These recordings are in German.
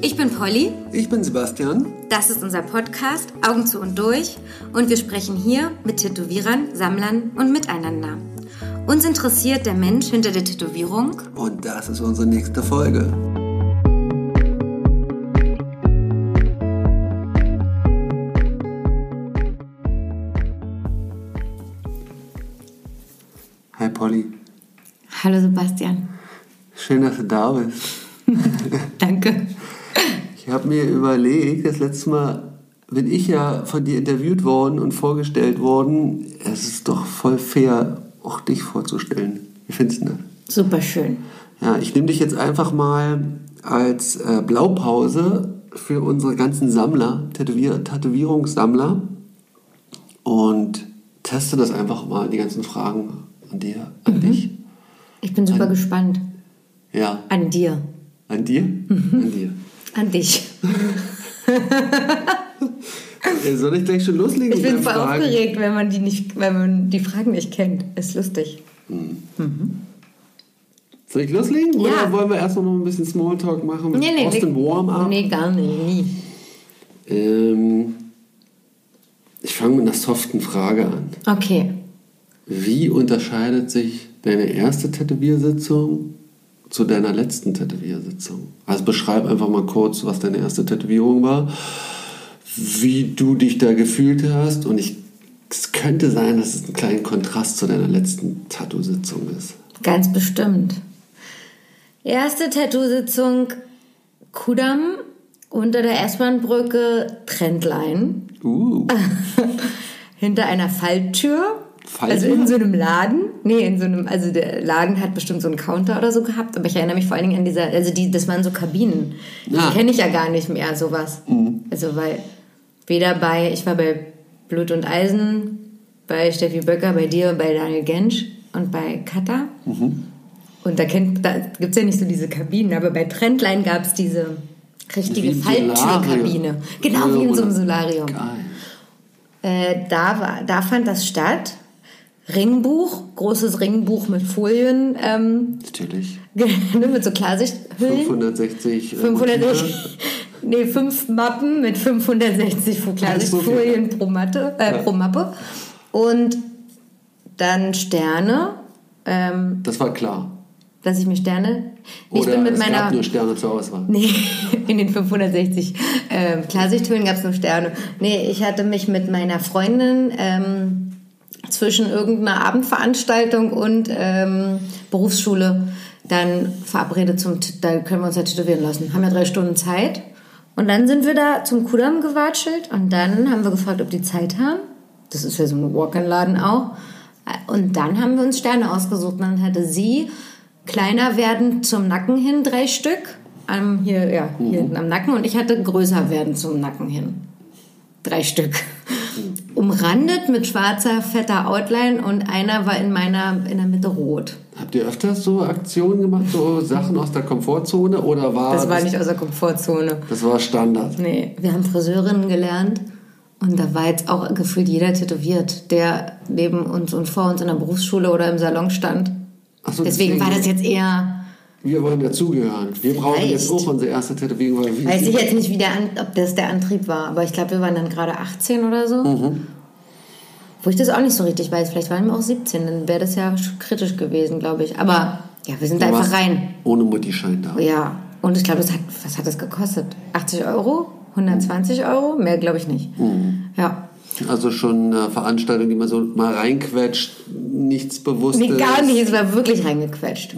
Ich bin Polly. Ich bin Sebastian. Das ist unser Podcast Augen zu und durch und wir sprechen hier mit Tätowierern, Sammlern und miteinander. Uns interessiert der Mensch hinter der Tätowierung. Und das ist unsere nächste Folge. Hi Polly. Hallo Sebastian. Schön, dass du da bist. Danke. Habe mir überlegt, das letzte Mal bin ich ja von dir interviewt worden und vorgestellt worden. Es ist doch voll fair, auch dich vorzustellen. Wie findest du das? Super schön. Ja, ich nehme dich jetzt einfach mal als äh, Blaupause für unsere ganzen Sammler, Tätowier Tätowierungssammler und teste das einfach mal, die ganzen Fragen an dir, an dich. Ich bin super An- gespannt. Ja, An dir. an dir? An dir. An dich. Soll ich gleich schon loslegen? Ich bin voll aufgeregt, wenn man die nicht, wenn man die Fragen nicht kennt. Ist lustig. Soll ich loslegen? Ja. Oder wollen wir erstmal noch ein bisschen Smalltalk machen? Nee, nee, Austin. Warm-up? Nee, gar nicht. Nie. Ähm, ich fange mit einer soften Frage an. Okay. Wie unterscheidet sich deine erste Tätowiersitzung zu deiner letzten Tätowiersitzung? Also beschreib einfach mal kurz, was deine erste Tätowierung war, wie du dich da gefühlt hast und ich, es könnte sein, dass es einen kleinen Kontrast zu deiner letzten Tattoo-Sitzung ist. Ganz bestimmt. Erste Tattoo-Sitzung Kudamm unter der S-Bahn-Brücke Trendline Uh, hinter einer Falltür. Falltür? Also in so einem Laden. Nee, in so einem, also der Laden hat bestimmt so einen Counter oder so gehabt, aber ich erinnere mich vor allen Dingen an dieser, also die, das waren so Kabinen. Ah. Die kenne ich ja gar nicht mehr, sowas. Also weil weder bei, ich war bei Blut und Eisen, bei Steffi Böcker, bei dir, bei Daniel Gensch und bei Kata. Und da, kennt, da gibt es ja nicht so diese Kabinen, aber bei Trendline gab es diese richtige Falltürkabine. Genau, wie in so einem Solarium. geil. Äh, da, war, da fand das statt. Ringbuch, großes Ringbuch mit Folien, ähm, Natürlich. mit so Klarsichthüllen. 560. äh, 560, Motive. nee, fünf Mappen mit 560 Klarsichtfolien pro, Matte, äh, Ja. pro Mappe. Und dann Sterne, ähm, Das war klar. dass ich mir Sterne. ich Oder bin mit es meiner. gab nur Sterne zur Auswahl. Nee, in den 560 ähm, Klarsichthüllen gab es nur Sterne. Nee, ich hatte mich mit meiner Freundin ähm, zwischen irgendeiner Abendveranstaltung und ähm, Berufsschule dann verabredet zum, da können wir uns ja tätowieren lassen. Haben ja drei Stunden Zeit. Und dann sind wir da zum Kudamm gewatschelt und dann haben wir gefragt, ob die Zeit haben. Das ist ja so ein Walk-in-Laden auch. Und dann haben wir uns Sterne ausgesucht. Und dann hatte sie kleiner werden zum Nacken hin drei Stück. Am, hier, ja, hier hinten am Nacken. Und ich hatte größer werden zum Nacken hin. Drei Stück. Umrandet mit schwarzer, fetter Outline und einer war in meiner, in der Mitte rot. Habt ihr öfters so Aktionen gemacht, so Sachen aus der Komfortzone oder war Das war nicht aus der Komfortzone. das war Standard? Nee, wir haben Friseurinnen gelernt und da war jetzt auch gefühlt jeder tätowiert, der neben uns und vor uns in der Berufsschule oder im Salon stand. Ach so, Deswegen war das jetzt eher, Wir wollen dazugehören. Wir brauchen jetzt auch unsere erste Tätowierung. Weil weiß ich jetzt nicht, wie der An ob das der Antrieb war, aber ich glaube, wir waren dann gerade 18 oder so. Wo ich das auch nicht so richtig weiß. Vielleicht waren wir auch 17, dann wäre das ja kritisch gewesen, glaube ich. Aber ja, wir sind da Du einfach rein. Ohne Mutti-Schein da. Ja, und ich glaube, das hat, was hat das gekostet? 80 Euro? 120 Euro? Mehr glaube ich nicht. Ja. Also schon eine Veranstaltung, die man so mal reinquetscht, nichts bewusst Nee, gar nicht. Es war wirklich reingequetscht.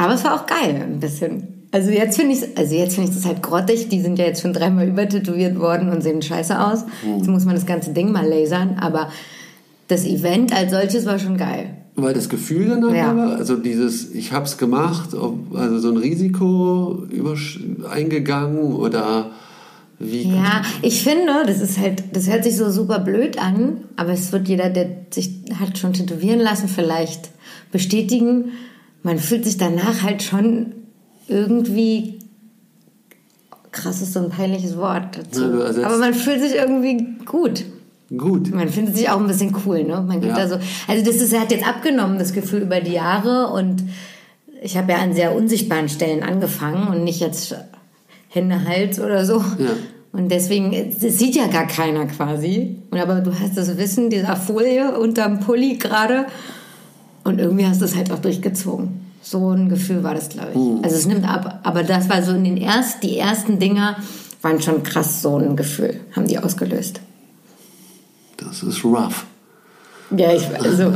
Aber es war auch geil, ein bisschen. Also jetzt finde ich also jetzt finde ich das halt grottig. Die sind ja jetzt schon dreimal übertätowiert worden und sehen scheiße aus. Jetzt muss man das ganze Ding mal lasern. Aber das Event als solches war schon geil. Weil das Gefühl danach Ja. war, also dieses, ich hab's gemacht, ob, also so ein Risiko eingegangen oder wie? Ja, ich finde, das ist halt, das hört sich so super blöd an, aber es wird jeder, der sich hat schon tätowieren lassen, vielleicht bestätigen. Man fühlt sich danach halt schon irgendwie krass ist so ein peinliches Wort dazu. Ja, aber man fühlt sich irgendwie gut. Gut. Man findet sich auch ein bisschen cool, ne? Man geht Ja. da so. Also das ist, hat jetzt abgenommen, das Gefühl über die Jahre und ich habe ja an sehr unsichtbaren Stellen angefangen und nicht jetzt Hände, Hals oder so. Ja. Und deswegen, das sieht ja gar keiner quasi. Und aber du hast das Wissen dieser Folie unterm Pulli gerade. Und irgendwie hast du es halt auch durchgezogen. So ein Gefühl war das, glaube ich. Also es nimmt ab. Aber das war so in den ersten, die ersten Dinger waren schon krass so ein Gefühl, haben die ausgelöst. Das ist rough. Ja, ich, also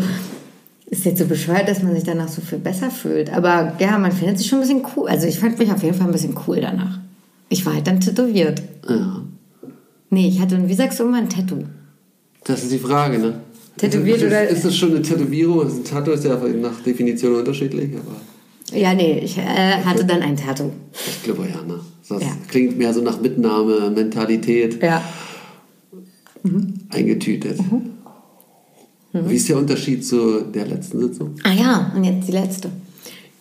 ist jetzt so bescheuert, dass man sich danach so viel besser fühlt. Aber ja, man findet sich schon ein bisschen cool. Also ich fand mich auf jeden Fall ein bisschen cool danach. Ich war halt dann tätowiert. Ja. Nee, ich hatte, wie sagst du immer, ein Tattoo. Das ist die Frage, ne? Tätowiert ist, oder- Ist das schon eine Tätowierung? Also ein Tattoo ist ja nach Definition unterschiedlich, aber Ja, nee, ich äh, hatte dann ein Tattoo. ich glaube ja, ne? Das Ja. klingt mehr so nach Mitnahme, Mentalität Ja. eingetütet. Mhm. Wie ist der Unterschied zu der letzten Sitzung? Ah ja, und jetzt die letzte.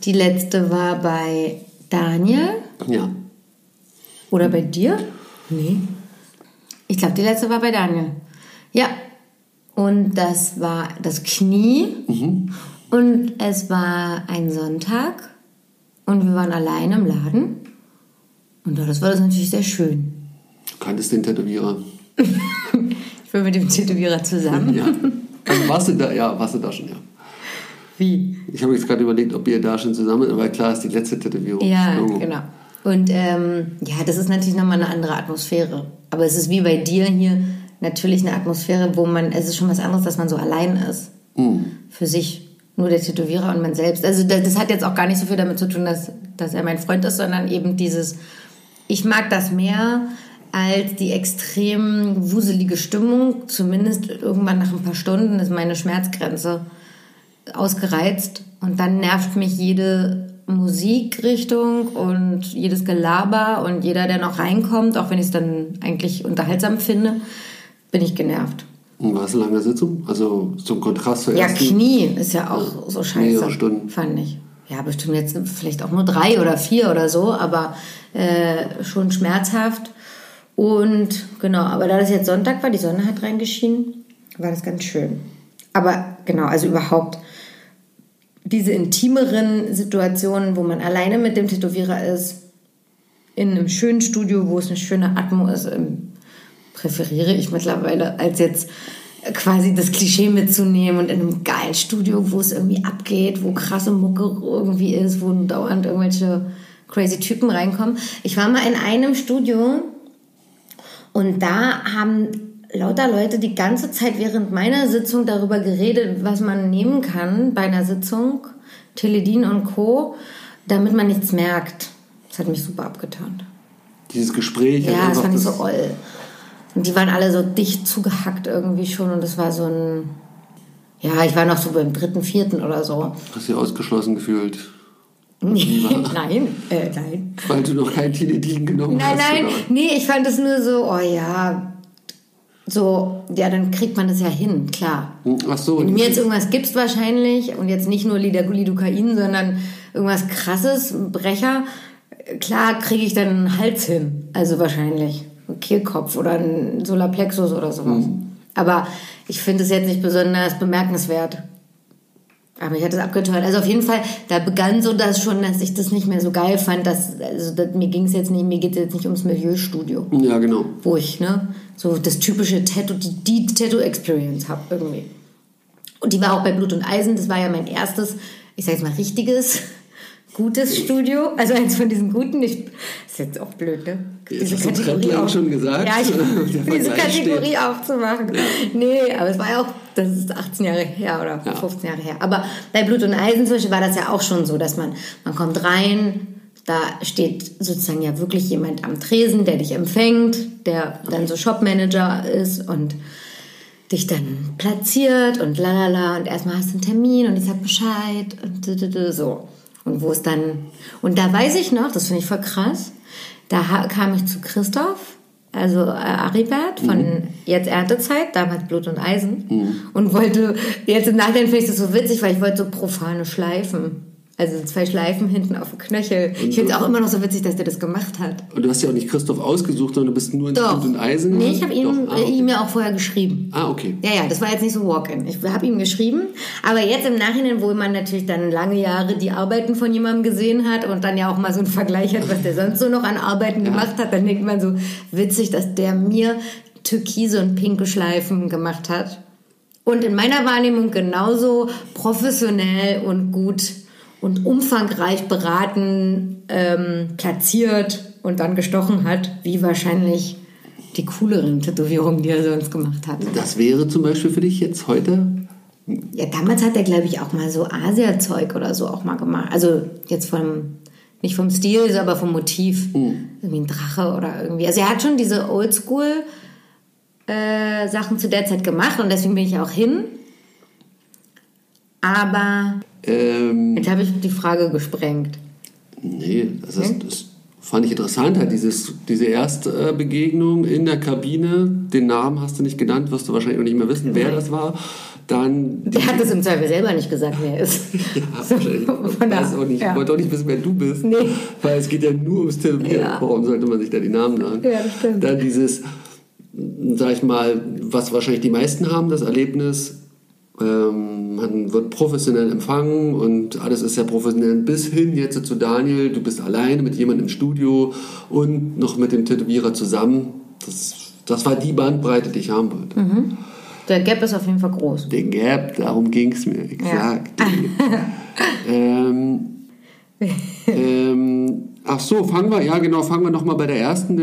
Die letzte war bei Daniel Ja. oder bei dir? Nee. Ich glaube, die letzte war bei Daniel. Ja. Und das war das Knie. Und es war ein Sonntag. Und wir waren allein im Laden. Und das war das natürlich sehr schön. Du kanntest den Tätowierer. Ich bin mit dem Tätowierer zusammen. Ja. Also warst du da? Ja, warst du da schon, ja. Wie? Ich habe jetzt gerade überlegt, ob ihr da schon zusammen, aber klar ist die letzte Tätowierung. Ja, Logo. genau. Und ähm, ja, das ist natürlich nochmal eine andere Atmosphäre. Aber es ist wie bei dir hier natürlich eine Atmosphäre, wo man, es ist schon was anderes, dass man so allein ist. Für sich. Nur der Tätowierer und man selbst. Also das, das hat jetzt auch gar nicht so viel damit zu tun, dass, dass er mein Freund ist, sondern eben dieses, ich mag das mehr als die extrem wuselige Stimmung. Zumindest irgendwann nach ein paar Stunden ist meine Schmerzgrenze ausgereizt und dann nervt mich jede Musikrichtung und jedes Gelaber und jeder, der noch reinkommt, auch wenn ich es dann eigentlich unterhaltsam finde, bin ich genervt. Und war es eine lange Sitzung? Also zum Kontrast zur Ja, ersten? Knie ist ja auch so scheiße. Mehrere Stunden. Fand ich. Ja, bestimmt jetzt vielleicht auch nur drei oder vier oder so, aber äh, schon schmerzhaft. Und genau, aber da das jetzt Sonntag war, die Sonne hat reingeschienen, war das ganz schön. Aber genau, also überhaupt diese intimeren Situationen, wo man alleine mit dem Tätowierer ist, in einem schönen Studio, wo es eine schöne Atmo ist, ähm, präferiere ich mittlerweile, als jetzt quasi das Klischee mitzunehmen und in einem geilen Studio, wo es irgendwie abgeht, wo krasse Mucke irgendwie ist, wo dauernd irgendwelche crazy Typen reinkommen. Ich war mal in einem Studio und da haben lauter Leute die ganze Zeit während meiner Sitzung darüber geredet, was man nehmen kann bei einer Sitzung, Teledin und Co., damit man nichts merkt. Das hat mich super abgetan. Dieses Gespräch. Ja, das fand ich so oll. Und die waren alle so dicht zugehackt irgendwie schon und das war so ein... Ja, ich war noch so beim dritten, vierten oder so. Hast du dich ausgeschlossen gefühlt, nein, äh, nein. weil du noch kein Teledin genommen Nein, hast? nein, oder? nee, ich fand es nur so, oh ja, so, ja, dann kriegt man das ja hin, klar. Ach so. Wenn du mir jetzt irgendwas gibst wahrscheinlich und jetzt nicht nur Lido- Lidocain, sondern irgendwas krasses, Brecher, klar kriege ich dann einen Hals hin. Also wahrscheinlich. Ein Kehlkopf oder ein Solarplexus oder sowas. Aber ich finde es jetzt nicht besonders bemerkenswert. Aber mich hat das abgeteuert. Also auf jeden Fall, da begann so das schon, dass ich das nicht mehr so geil fand. Dass, also das, mir ging es jetzt nicht, mir geht es jetzt nicht ums Milieustudio ja, genau. wo ich ne, so das typische Tattoo, die, die Tattoo-Experience habe irgendwie. Und die war auch bei Blut und Eisen, das war ja mein erstes, ich sag jetzt mal richtiges, gutes Studio. Also eins von diesen guten. Ich, ist jetzt auch blöd, ne? Jetzt hast du Trettler schon gesagt. Ja, ich, diese Kategorie steht. aufzumachen. Nee, aber es war ja auch, das ist 18 Jahre her oder Ja. 15 Jahre her. Aber bei Blut und Eisen zum Beispiel war das ja auch schon so, dass man, man kommt rein, da steht sozusagen ja wirklich jemand am Tresen, der dich empfängt, der dann so Shopmanager ist und dich dann platziert und lalala und erstmal hast du einen Termin und ich sag Bescheid und so. Und wo es dann, und da weiß ich noch, das finde ich voll krass, da kam ich zu Christoph, also äh, Aribert von jetzt Erntezeit, damals Blut und Eisen und wollte, jetzt im Nachhinein finde ich das so witzig, weil ich wollte so profane Schleifen Also zwei Schleifen hinten auf dem Knöchel. ich finde es auch immer noch so witzig, dass der das gemacht hat. Und du hast ja auch nicht Christoph ausgesucht, sondern du bist nur in Doch. Und Eisen. Nee, ich habe ihm. Ah, äh, okay. ihm ja auch vorher geschrieben. ah, okay. Ja, ja, das war jetzt nicht so Walk-in. Ich habe ihm geschrieben. Aber jetzt im Nachhinein, wo man natürlich dann lange Jahre die Arbeiten von jemandem gesehen hat und dann ja auch mal so einen Vergleich hat, was der sonst so noch an Arbeiten gemacht hat, dann denkt man so, witzig, dass der mir türkise und pinke Schleifen gemacht hat. Und in meiner Wahrnehmung genauso professionell und gut und umfangreich beraten, ähm, platziert und dann gestochen hat, wie wahrscheinlich die cooleren Tätowierungen, die er sonst gemacht hat. Das wäre zum Beispiel für dich jetzt heute. Ja, damals hat er, glaube ich, auch mal so Asia-Zeug oder so auch mal gemacht. Also jetzt vom, nicht vom Stil, aber vom Motiv. Irgendwie ein Drache oder irgendwie. Also er hat schon diese Oldschool äh, Sachen zu der Zeit gemacht und deswegen bin ich auch hin. Aber Ähm, jetzt habe ich die Frage gesprengt. nee, das, ist, das fand ich interessant. Halt dieses, diese erste Begegnung in der Kabine. Den Namen hast du nicht genannt, wirst du wahrscheinlich auch nicht mehr wissen, wer das war. Dann. Der hat das im Zweifel selber nicht gesagt, wer er ist. Ja, So, weiß auch nicht, ja. wollte auch nicht wissen, wer du bist. Nee. Weil es geht ja nur ums Tätowieren. Ja. Warum sollte man sich da die Namen sagen? Ja, das stimmt. Dann dieses, sag ich mal, was wahrscheinlich die meisten haben, das Erlebnis, ähm, man wird professionell empfangen und alles ist sehr professionell. Bis hin jetzt zu Daniel, du bist alleine mit jemandem im Studio und noch mit dem Tätowierer zusammen. Das, das war die Bandbreite, die ich haben wollte. Mhm. Der Gap ist auf jeden Fall groß. Der Gap, darum ging es mir, exakt. ähm, ähm, ach so, fangen wir, ja genau, fangen wir nochmal bei der ersten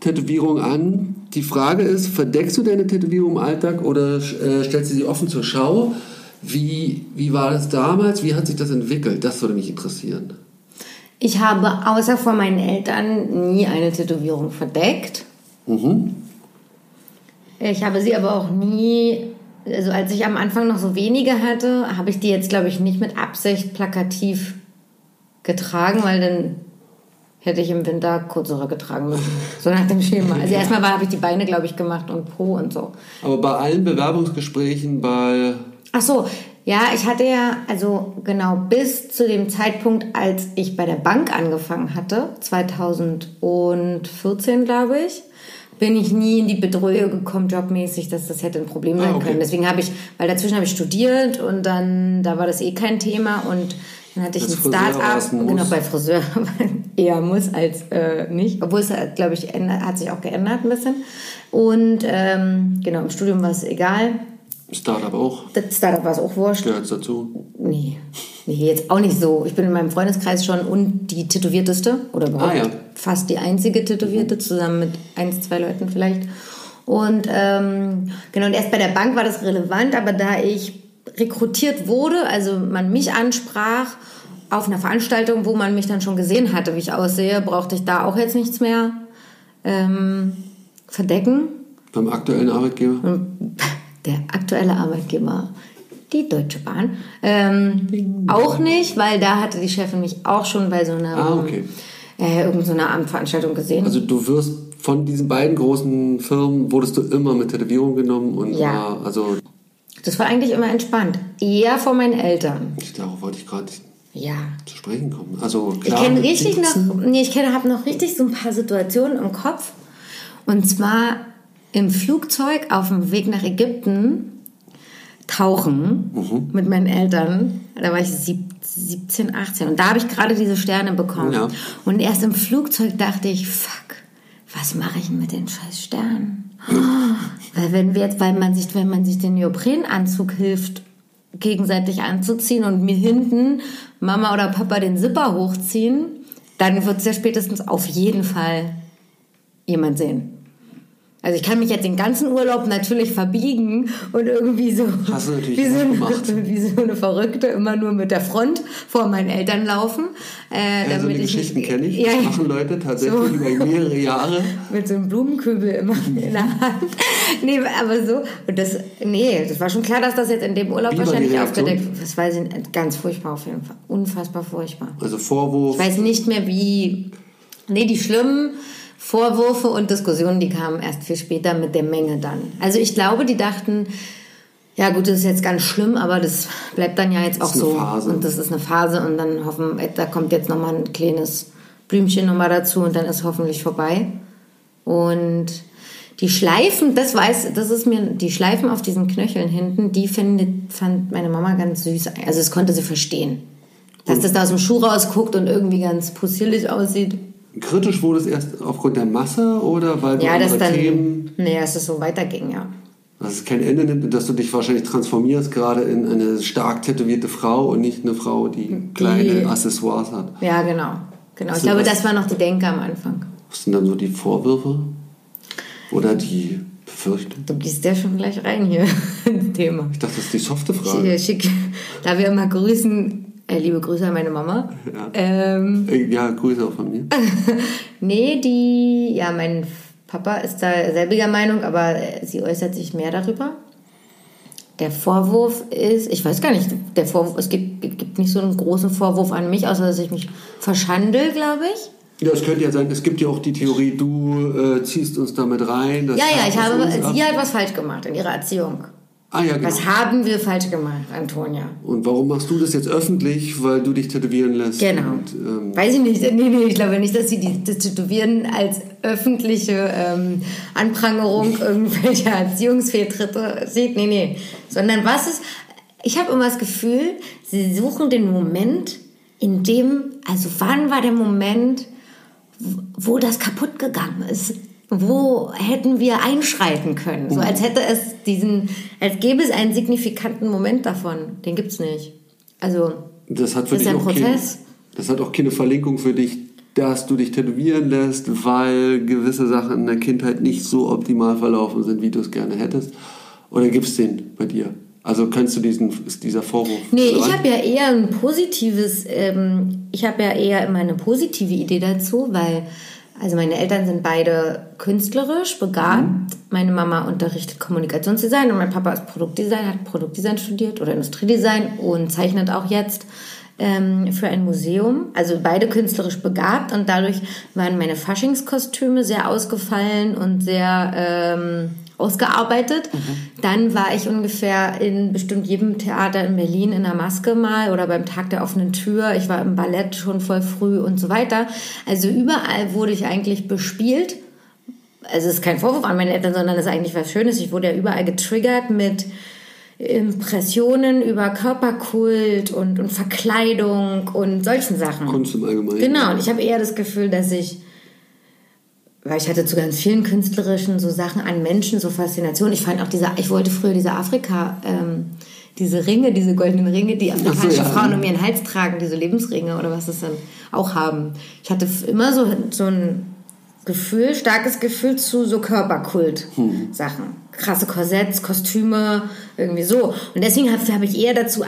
Tätowierung an. Die Frage ist, verdeckst du deine Tätowierung im Alltag oder äh, stellst du sie offen zur Schau? Wie, wie war das damals? Wie hat sich das entwickelt? Das würde mich interessieren. Ich habe außer vor meinen Eltern nie eine Tätowierung verdeckt. Mhm. Ich habe sie aber auch nie, also als ich am Anfang noch so wenige hatte, habe ich die jetzt, glaube ich, nicht mit Absicht plakativ getragen, weil dann hätte ich im Winter kürzere getragen müssen. So nach dem Schema. Also erstmal habe ich die Beine, glaube ich, gemacht und Po und so. Aber bei allen Bewerbungsgesprächen, bei Ach so, ja, ich hatte ja, also genau bis zu dem Zeitpunkt, als ich bei der Bank angefangen hatte, 2014, glaube ich, bin ich nie in die Bedrohung gekommen, jobmäßig, dass das hätte ein Problem sein Ah, okay. können. Deswegen habe ich, weil dazwischen habe ich studiert und dann, da war das eh kein Thema und dann hatte ich ein es Start-up, ein genau bei Friseur eher muss als äh, nicht, obwohl es, glaube ich, ändert, hat sich auch geändert ein bisschen. Und ähm, genau, im Studium war es egal. Startup auch, Das Startup war es auch wurscht. gehört dazu. Nee, nee, jetzt auch nicht so. Ich bin in meinem Freundeskreis schon und die tätowierteste oder überhaupt Ah, ja. fast die einzige Tätowierte, zusammen mit eins, zwei Leuten vielleicht. Und ähm, genau, und erst bei der Bank war das relevant, aber da ich rekrutiert wurde, also man mich ansprach auf einer Veranstaltung, wo man mich dann schon gesehen hatte, wie ich aussehe, brauchte ich da auch jetzt nichts mehr ähm, verdecken. Beim aktuellen Arbeitgeber? Und der aktuelle Arbeitgeber, die Deutsche Bahn, ähm, auch nicht, weil da hatte die Chefin mich auch schon bei so einer, Ah, okay. äh, irgend so einer Abendveranstaltung gesehen. Also du wirst von diesen beiden großen Firmen wurdest du immer mit Tätowierung genommen und Ja. war, also das war eigentlich immer entspannt. Eher von meinen Eltern. ich, darauf wollte ich gerade Ja. zu sprechen kommen. Also Ich klar, kenne mit richtig noch, nee, ich kenne, habe noch richtig so ein paar Situationen im Kopf. Und zwar im Flugzeug auf dem Weg nach Ägypten tauchen Mhm. mit meinen Eltern. Da war ich sieb, 17, 18 und da habe ich gerade diese Sterne bekommen. Ja. Und erst im Flugzeug dachte ich, fuck, was mache ich denn mit den scheiß Sternen? Weil wenn wir jetzt, weil man sich, wenn man sich den Neoprenanzug hilft, gegenseitig anzuziehen und mir hinten Mama oder Papa den Zipper hochziehen, dann wird es ja spätestens auf jeden Fall jemand sehen. Also ich kann mich jetzt den ganzen Urlaub natürlich verbiegen und irgendwie so, wie, so eine, wie so eine Verrückte immer nur mit der Front vor meinen Eltern laufen. Äh, Ja, so die ich Geschichten kenne ich. Das ja. machen Leute tatsächlich So. über mehrere Jahre. mit so einem Blumenkübel immer in der Hand. Nee, aber so. Und das, nee, das war schon klar, dass das jetzt in dem Urlaub Wie wahrscheinlich aufgedeckt wird. Das weiß ich nicht. Ganz furchtbar auf jeden Fall. Unfassbar furchtbar. Also Vorwurf. Ich weiß nicht mehr, wie. Nee, die schlimmen Vorwürfe und Diskussionen, die kamen erst viel später mit der Menge dann. Also ich glaube, die dachten, Ja, gut, das ist jetzt ganz schlimm, aber das bleibt dann ja jetzt auch so. Phase. Und das ist eine Phase und dann hoffen, da kommt jetzt nochmal ein kleines Blümchen nochmal dazu und dann ist hoffentlich vorbei. Und die Schleifen, das weiß, das ist mir, die Schleifen auf diesen Knöcheln hinten, die findet, fand meine Mama ganz süß. Also das konnte sie verstehen. Dass das da aus dem Schuh rausguckt und irgendwie ganz possierlich aussieht. Kritisch wurde es erst aufgrund der Masse oder weil du Ja, das andere dann, Themen, nee, dass es so weiterging, ja. dass es kein Ende nimmt, dass du dich wahrscheinlich transformierst gerade in eine stark tätowierte Frau und nicht eine Frau, die kleine Accessoires hat. Ja, genau. Genau. Ich du glaube, was- das war noch die Denke am Anfang. Was sind dann so die Vorwürfe oder die Befürchtungen? Du gehst ja schon gleich rein hier ins Thema. Ich dachte, das ist die softe Frage. äh, schicke, da wir immer grüßen, liebe Grüße an meine Mama. Ja. Ähm, Äh, Ja, Grüße auch von mir. nee, die, ja, mein Papa ist da selbiger Meinung, aber äh, sie äußert sich mehr darüber. Der Vorwurf ist, ich weiß gar nicht, der Vorwurf, es gibt, gibt nicht so einen großen Vorwurf an mich, außer dass ich mich verschandel, glaube ich. Ja, es könnte ja sein, es gibt ja auch die Theorie, du äh, ziehst uns damit rein. Ja, ja, ich habe, sie hat was falsch gemacht in ihrer Erziehung. Ah ja, genau. Was haben wir falsch gemacht, Antonia? Und warum machst du das jetzt öffentlich? Weil du dich tätowieren lässt. Genau. Und, ähm, Weiß ich nicht. Nee, nee, ich glaube nicht, dass sie die, das Tätowieren als öffentliche ähm, Anprangerung irgendwelcher Erziehungsfehltritte sieht. Nee, nee. Sondern was ist. Ich habe immer das Gefühl, sie suchen den Moment, in dem. Also, wann war der Moment, wo das kaputt gegangen ist? Wo hätten wir einschreiten können? So als hätte es diesen, als gäbe es einen signifikanten Moment davon. Den gibt's nicht. Also, das hat für Das ist dich ein auch keine, Prozess. das hat auch keine Verlinkung für dich, dass du dich tätowieren lässt, weil gewisse Sachen in der Kindheit nicht so optimal verlaufen sind, wie du es gerne hättest. Oder gibt es den bei dir? Also kennst du diesen, ist dieser Vorwurf? Nee, so ich habe ja eher ein positives, ähm, ich habe ja eher immer eine positive Idee dazu, weil, also meine Eltern sind beide künstlerisch begabt. Meine Mama unterrichtet Kommunikationsdesign und mein Papa ist Produktdesign, hat Produktdesign studiert oder Industriedesign und zeichnet auch jetzt ähm, für ein Museum. Also beide künstlerisch begabt und dadurch waren meine Faschingskostüme sehr ausgefallen und sehr ähm, ausgearbeitet. Dann war ich ungefähr in bestimmt jedem Theater in Berlin in der Maske mal oder beim Tag der offenen Tür. Ich war im Ballett schon voll früh und so weiter. Also überall wurde ich eigentlich bespielt. Also es ist kein Vorwurf an meine Eltern, sondern es ist eigentlich was Schönes. Ich wurde ja überall getriggert mit Impressionen über Körperkult und, und Verkleidung und solchen Sachen. Kunst im Allgemeinen. Genau, und ich habe eher das Gefühl, dass ich, weil ich hatte zu ganz vielen künstlerischen so Sachen an Menschen, so Faszination. Ich fand auch diese, ich wollte früher diese Afrika, ähm, diese Ringe, diese goldenen Ringe, die afrikanischen ja. Frauen um ihren Hals tragen, diese Lebensringe oder was das dann auch haben. Ich hatte immer so, so ein Gefühl, starkes Gefühl zu so Körperkult-Sachen. Krasse Korsetts, Kostüme, irgendwie so. Und deswegen habe hab ich eher dazu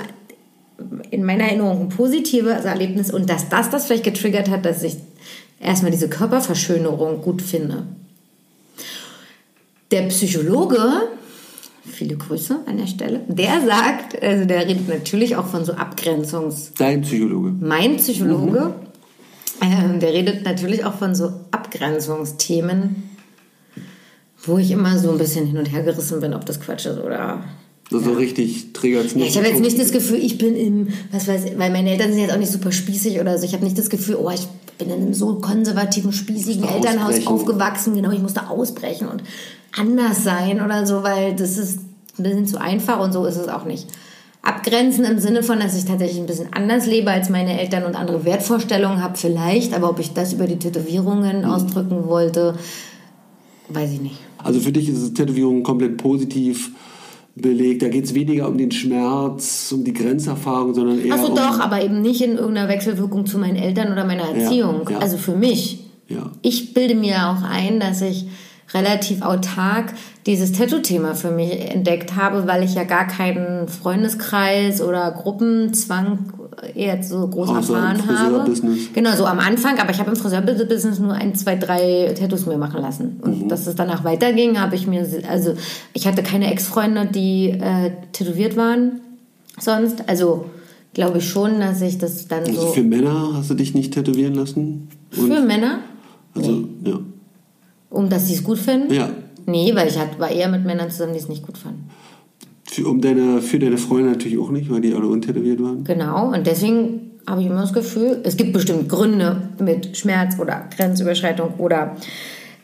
in meiner Erinnerung ein positives Erlebnis und dass das das vielleicht getriggert hat, dass ich erstmal diese Körperverschönerung gut finde. Der Psychologe, viele Grüße an der Stelle, der sagt, also der redet natürlich auch von so Abgrenzungs- Dein Psychologe. mein Psychologe, ähm, der redet natürlich auch von so Abgrenzungsthemen, wo ich immer so ein bisschen hin und her gerissen bin, ob das Quatsch ist oder. So, so richtig triggert es Ja, ich habe jetzt nicht das Gefühl, ich bin im, was weiß ich, weil meine Eltern sind jetzt auch nicht super spießig oder so. Ich habe nicht das Gefühl, oh, ich bin in einem so konservativen, spießigen Elternhaus ausbrechen. aufgewachsen, genau, ich musste ausbrechen und anders sein oder so, weil das ist ein bisschen zu einfach und so ist es auch nicht. Abgrenzen im Sinne von, dass ich tatsächlich ein bisschen anders lebe als meine Eltern und andere Wertvorstellungen habe vielleicht, aber ob ich das über die Tätowierungen ausdrücken wollte, weiß ich nicht. Also für dich ist es Tätowierung komplett positiv belegt. Da geht es weniger um den Schmerz, um die Grenzerfahrung, sondern eher Achso, um... doch, aber eben nicht in irgendeiner Wechselwirkung zu meinen Eltern oder meiner Erziehung. ja. Also für mich. Ja. Ich bilde mir auch ein, dass ich relativ autark dieses Tattoo-Thema für mich entdeckt habe, weil ich ja gar keinen Freundeskreis oder Gruppenzwang jetzt so groß Außer erfahren habe. Genau, so am Anfang, aber ich habe im Friseurbusiness nur ein, zwei, drei Tattoos mir machen lassen. Und Mhm. dass es danach weiterging, habe ich mir, also ich hatte keine Ex-Freunde, die äh, tätowiert waren sonst. Also glaube ich schon, dass ich das dann Also so... für Männer hast du dich nicht tätowieren lassen? Und, Für Männer? also, ja. Um dass sie es gut finden? Ja. Nee, weil ich hat, war eher mit Männern zusammen, die es nicht gut fanden. Für, um deine, für deine Freunde natürlich auch nicht, weil die alle untätowiert waren. Genau, und deswegen habe ich immer das Gefühl, es gibt bestimmt Gründe mit Schmerz oder Grenzüberschreitung oder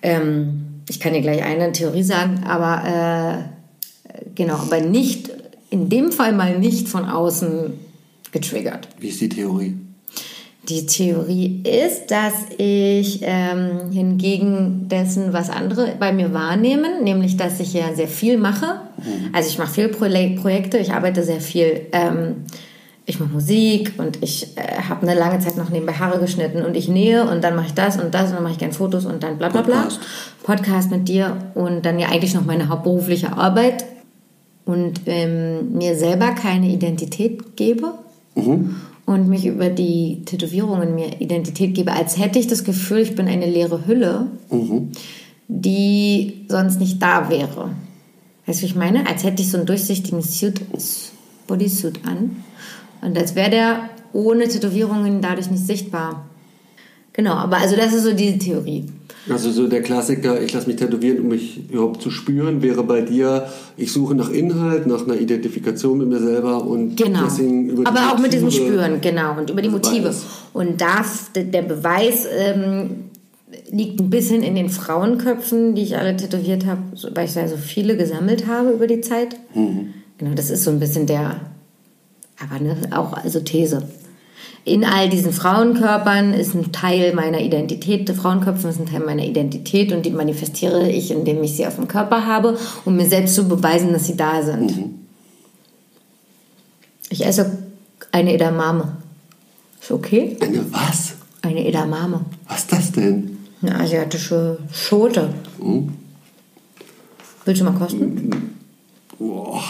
ähm, ich kann dir gleich eine Theorie sagen, aber äh, genau, aber nicht, in dem Fall mal nicht von außen getriggert. Wie ist die Theorie? Die Theorie ist, dass ich ähm, hingegen dessen, was andere bei mir wahrnehmen, nämlich, dass ich ja sehr viel mache. Also ich mache viel Pro Projekte, ich arbeite sehr viel. Ähm, ich mache Musik und ich äh, habe eine lange Zeit noch nebenbei Haare geschnitten und ich nähe und dann mache ich das und das und dann mache ich gerne Fotos und dann bla bla bla. Podcast. Podcast mit dir und dann ja eigentlich noch meine hauptberufliche Arbeit und ähm, mir selber keine Identität gebe und mich über die Tätowierungen mir Identität gebe, als hätte ich das Gefühl, ich bin eine leere Hülle, die sonst nicht da wäre. Weißt du, wie ich meine? Als hätte ich so einen durchsichtigen Suit, Bodysuit an und als wäre der ohne Tätowierungen dadurch nicht sichtbar. Genau, aber also das ist so diese Theorie. Also so der Klassiker, ich lasse mich tätowieren, um mich überhaupt zu spüren, wäre bei dir, ich suche nach Inhalt, nach einer Identifikation mit mir selber und Genau. deswegen über die Aber auch mit diesem Spüren, genau. Und über die Motive. beides. Und das, der Beweis ähm, liegt ein bisschen in den Frauenköpfen, die ich alle tätowiert habe, weil ich da so viele gesammelt habe über die Zeit. Mhm. Genau, das ist so ein bisschen der, aber ne, auch also These. In all diesen Frauenkörpern ist ein Teil meiner Identität, Frauenköpfen ist ein Teil meiner Identität und die manifestiere ich, indem ich sie auf dem Körper habe, um mir selbst zu beweisen, dass sie da sind. Ich esse eine Edamame. Ist okay? Eine was? Eine Edamame. Was ist das denn? Eine asiatische Schote. Hm? Willst du mal kosten? Boah.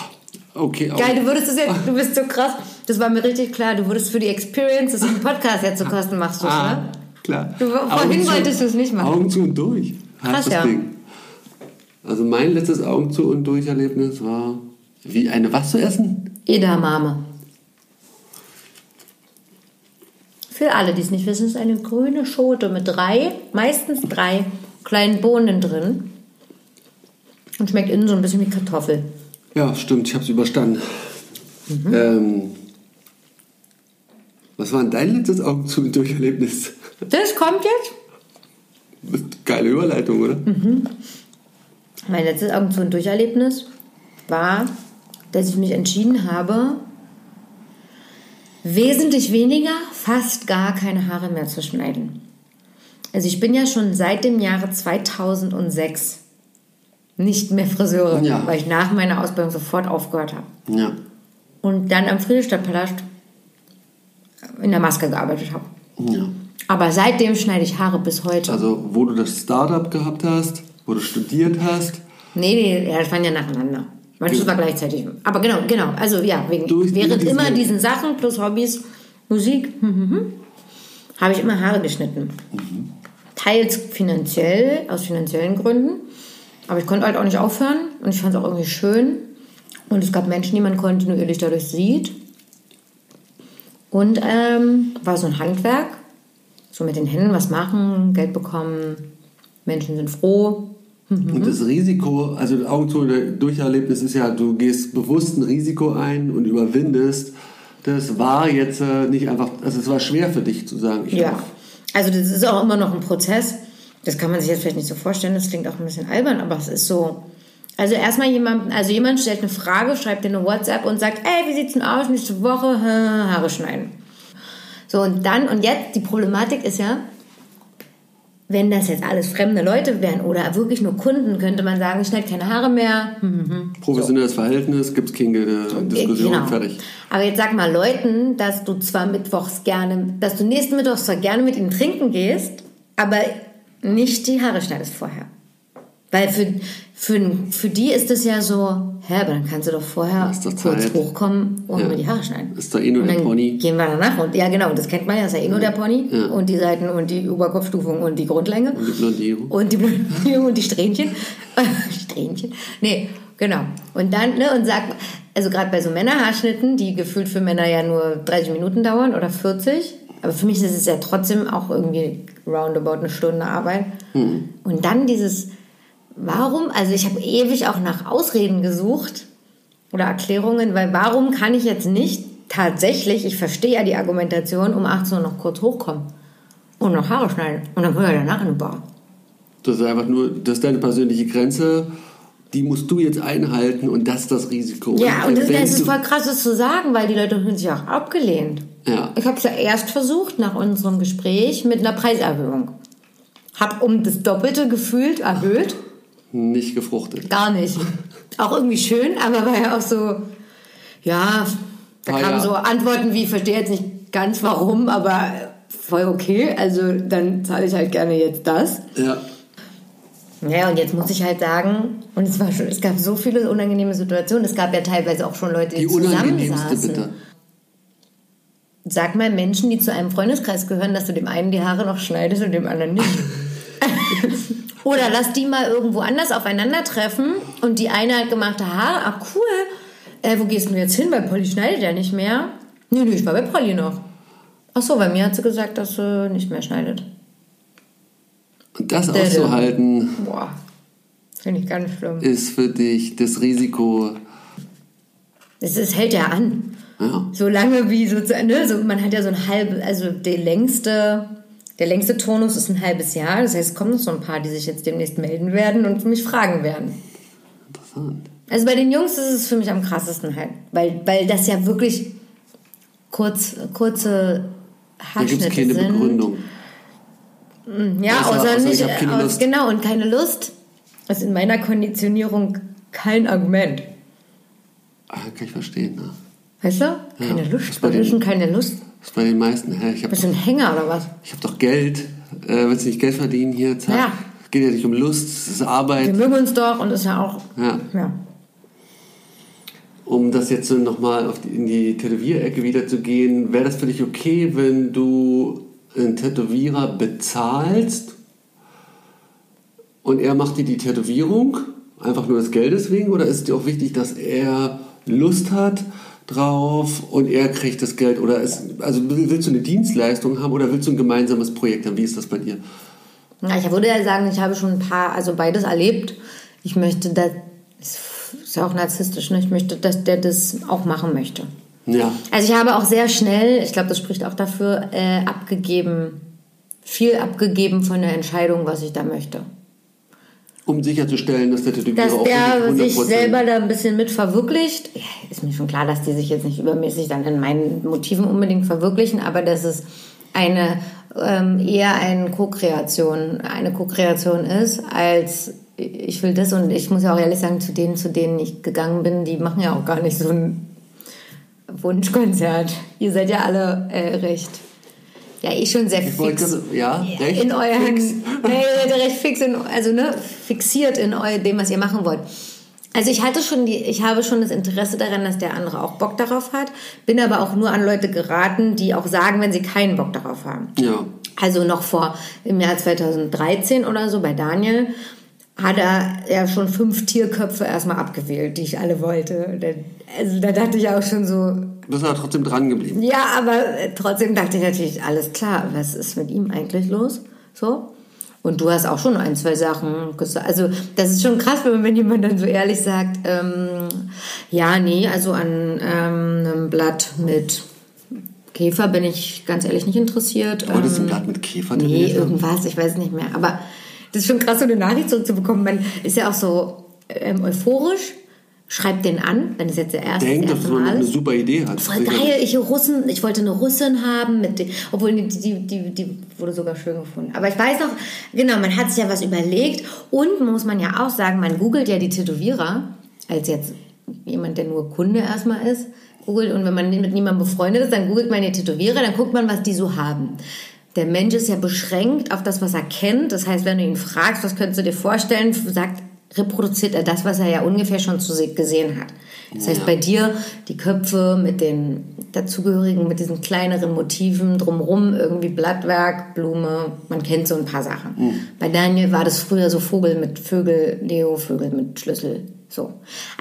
Okay, Geil, du würdest das jetzt, du bist so krass. Das war mir richtig klar. Du würdest für die Experience, dass du den Podcast jetzt zu kosten machst, du, Ah, ne? klar. Du- vorhin Augen wolltest du es nicht machen. Augen zu und durch. Krass, ja. Ding. Also mein letztes Augen zu und durch Erlebnis war, wie eine was zu essen? Edamame. Für alle, die es nicht wissen, ist eine grüne Schote mit drei, meistens drei kleinen Bohnen drin. Und schmeckt innen so ein bisschen wie Kartoffel. Ja, stimmt, ich habe es überstanden. Mhm. Ähm, was war denn dein letztes Augen zu und durch Erlebnis? Das kommt jetzt. Geile Überleitung, oder? Mhm. Mein letztes Augen zu Durcherlebnis war, dass ich mich entschieden habe, wesentlich weniger, fast gar keine Haare mehr zu schneiden. Also ich bin ja schon seit dem Jahre 2006 nicht mehr Friseurin, Ja. weil ich nach meiner Ausbildung sofort aufgehört habe. Ja. Und dann am Friedrichstadtpalast in der Maske gearbeitet habe. ja. Aber seitdem schneide ich Haare bis heute. Also, wo du das Startup gehabt hast, wo du studiert hast, Nee, nee, ja, das waren ja nacheinander. Manches war gleichzeitig. Aber genau, genau. Also ja, wegen, Durch während diesen- immer diesen Sachen plus Hobbys, Musik, hm, hm, hm, habe ich immer Haare geschnitten. Teils finanziell, aus finanziellen Gründen. Aber ich konnte halt auch nicht aufhören und ich fand es auch irgendwie schön. Und es gab Menschen, die man kontinuierlich dadurch sieht. Und ähm, war so ein Handwerk. So mit den Händen was machen, Geld bekommen, Menschen sind froh. Und das Risiko, also das Augen zu und durch Erlebnis ist ja, du gehst bewusst ein Risiko ein und überwindest. Das war jetzt äh, nicht einfach, also es war schwer für dich zu sagen, ich Ja, darf. also das ist auch immer noch ein Prozess. Das kann man sich jetzt vielleicht nicht so vorstellen, das klingt auch ein bisschen albern, aber es ist so. Also erstmal jemand, also jemand stellt eine Frage, schreibt dir eine WhatsApp und sagt, ey, wie sieht's denn aus, nächste Woche Haare schneiden. So und dann, und jetzt, die Problematik ist ja, wenn das jetzt alles fremde Leute wären oder wirklich nur Kunden, könnte man sagen, ich schneide keine Haare mehr. Hm, Professionelles Verhältnis, gibt es keine Diskussion, Genau. fertig. Aber jetzt sag mal Leuten, dass du zwar mittwochs gerne, dass du nächsten Mittwoch zwar gerne mit ihnen trinken gehst, aber nicht die Haare schneidest vorher. Weil für, für, für die ist es ja so, hä, aber dann kannst du doch vorher kurz Zeit. hochkommen und Ja. mir die Haare schneiden. Ist doch eh nur der Pony. Gehen wir danach und ja genau, das kennt man ja, ist ja eh nur der Pony Ja. und die Seiten und die Oberkopfstufung und die Grundlänge. Und die Blondierung. Und die Blondierung und die Strähnchen. Strähnchen. Nee, genau. Und dann, ne, und sag, also gerade bei so Männerhaarschnitten, die gefühlt für Männer ja nur 30 Minuten dauern oder 40, aber für mich ist es ja trotzdem auch irgendwie roundabout eine Stunde Arbeit. Und dann dieses, warum, also ich habe ewig auch nach Ausreden gesucht, oder Erklärungen, weil warum kann ich jetzt nicht tatsächlich, ich verstehe ja die Argumentation, um 18 Uhr noch kurz hochkommen und noch Haare schneiden und dann können wir danach in die Bar. Das ist einfach nur, das ist deine persönliche Grenze, die musst du jetzt einhalten und das ist das Risiko. Ja, und das, das ist voll krass, das zu sagen, weil die Leute fühlen sich auch abgelehnt. Ja. Ich habe es ja erst versucht nach unserem Gespräch mit einer Preiserhöhung. Hab um das Doppelte gefühlt erhöht. nicht gefruchtet. Gar nicht. Auch irgendwie schön, aber war ja auch so, ja, da Ah, kamen ja. so Antworten wie, ich verstehe jetzt nicht ganz warum, aber voll okay. Also dann zahle ich halt gerne jetzt das. Ja. Ja, und jetzt muss ich halt sagen, und es war schon, es gab so viele unangenehme Situationen. Es gab ja teilweise auch schon Leute, die, Die zusammensaßen. bitte. Sag mal Menschen, die zu einem Freundeskreis gehören, dass du dem einen die Haare noch schneidest und dem anderen nicht. Oder lass die mal irgendwo anders aufeinandertreffen und die eine hat gemachte Haare. Ach cool. Äh, wo gehst du jetzt hin? Weil Polly schneidet ja nicht mehr. Nee, nee, ich war bei Polly noch. Ach so, bei mir hat sie gesagt, dass sie nicht mehr schneidet. Und das Dädel. auszuhalten, Boah, finde ich ganz schlimm. ist für dich das Risiko. Es, es hält ja an. Ja. So lange wie so, ne, so man hat ja so ein halbes, also der längste, der längste Tonus ist ein halbes Jahr. Das heißt, es kommen noch so ein paar, die sich jetzt demnächst melden werden und mich fragen werden. Interessant. Also bei den Jungs ist es für mich am krassesten halt, weil, weil das ja wirklich kurz, kurze Da gibt es Haarschnitte keine sind. Begründung. Ja, Außer- außer, außer ich nicht, hab keine aus, Lust. genau, und keine Lust. Das ist in meiner Konditionierung kein Argument. Ah, kann ich verstehen. Ne? Weißt du? Keine Das Lust. bei den- keine Lust? Das ist bei den meisten. Hä? Ich habe Bist du ein Hänger oder was? ich hab doch Geld. Äh, willst du nicht Geld verdienen hier? Zack. Ja. Geht ja nicht um Lust, es ist Wir Arbeit. mögen uns doch und ist ja auch. Ja. Ja. Um das jetzt so nochmal in die Tätowierecke wieder zu gehen, wäre das für dich okay, wenn du einen Tätowierer bezahlst und er macht dir die Tätowierung, einfach nur des Geldes wegen, oder ist dir auch wichtig, dass er Lust hat drauf und er kriegt das Geld? Oder ist, also willst du eine Dienstleistung haben oder willst du ein gemeinsames Projekt haben? Wie ist das bei dir? Ja, ich würde ja sagen, ich habe schon ein paar, also beides erlebt. Ich möchte, das ist ja auch narzisstisch, ne? ich möchte, dass der das auch machen möchte. Ja, Also ich habe auch sehr schnell, ich glaube, das spricht auch dafür, äh, abgegeben, viel abgegeben von der Entscheidung, was ich da möchte. um sicherzustellen, dass der Tätowierer Dass auch der sich 100% selber da ein bisschen mit verwirklicht. Ja, ist mir schon klar, dass die sich jetzt nicht übermäßig dann in meinen Motiven unbedingt verwirklichen, aber dass es eine ähm, eher eine Co-Kreation, eine Co-Kreation ist, als ich will das und ich muss ja auch ehrlich sagen, zu denen, zu denen ich gegangen bin, die machen ja auch gar nicht so ein Wunschkonzert. Ihr seid ja alle äh, recht. Ja, ich schon sehr Ich wollte fix gerade- ja, recht in euren, fix. nee, ihr seid recht fix in, also ne, fixiert in eu, dem, was ihr machen wollt. Also ich hatte schon die, ich habe schon das Interesse daran, dass der andere auch Bock darauf hat, bin aber auch nur an Leute geraten, die auch sagen, wenn sie keinen Bock darauf haben. Ja. Also noch vor im Jahr 2013 oder so bei Daniel hat er ja schon fünf Tierköpfe erstmal abgewählt, die ich alle wollte. Also da dachte ich auch schon so, Bist aber trotzdem dran geblieben. ja, aber äh, trotzdem dachte ich natürlich, alles klar, was ist mit ihm eigentlich los? So. Und du hast auch schon ein, zwei Sachen gesagt. Also, das ist schon krass, wenn, jemand dann so ehrlich sagt, ähm, ja, nee, also an ähm, einem Blatt mit Käfer bin ich ganz ehrlich nicht interessiert. Wolltest du ein Ähm, Blatt mit Käfer Nee, irgendwas, ich weiß nicht mehr. Aber das ist schon krass, so eine Nachricht zurückzubekommen. Man ist ja auch so ähm, euphorisch, schreibt den an, wenn es jetzt der erste, Denkt, das dass erste man noch Mal eine ist. super Idee hat. Voll geil, ich Russen, ich wollte eine Russin haben, mit obwohl die, die, die, die wurde sogar schön gefunden. Aber ich weiß noch, genau, man hat sich ja was überlegt und muss man ja auch sagen, man googelt ja die Tätowierer, als jetzt jemand, der nur Kunde erstmal ist, googelt und wenn man mit niemandem befreundet ist, dann googelt man die Tätowierer, dann guckt man, was die so haben. Der Mensch ist ja beschränkt auf das, was er kennt. Das heißt, wenn du ihn fragst, was könntest du dir vorstellen, sagt, reproduziert er das, was er ja ungefähr schon zu se- gesehen hat. Das heißt, Ja. bei dir die Köpfe mit den dazugehörigen, mit diesen kleineren Motiven drumrum, irgendwie Blattwerk, Blume, man kennt so ein paar Sachen. Bei Daniel war das früher so Vogel mit Vögel, Leo, Vögel mit Schlüssel, so.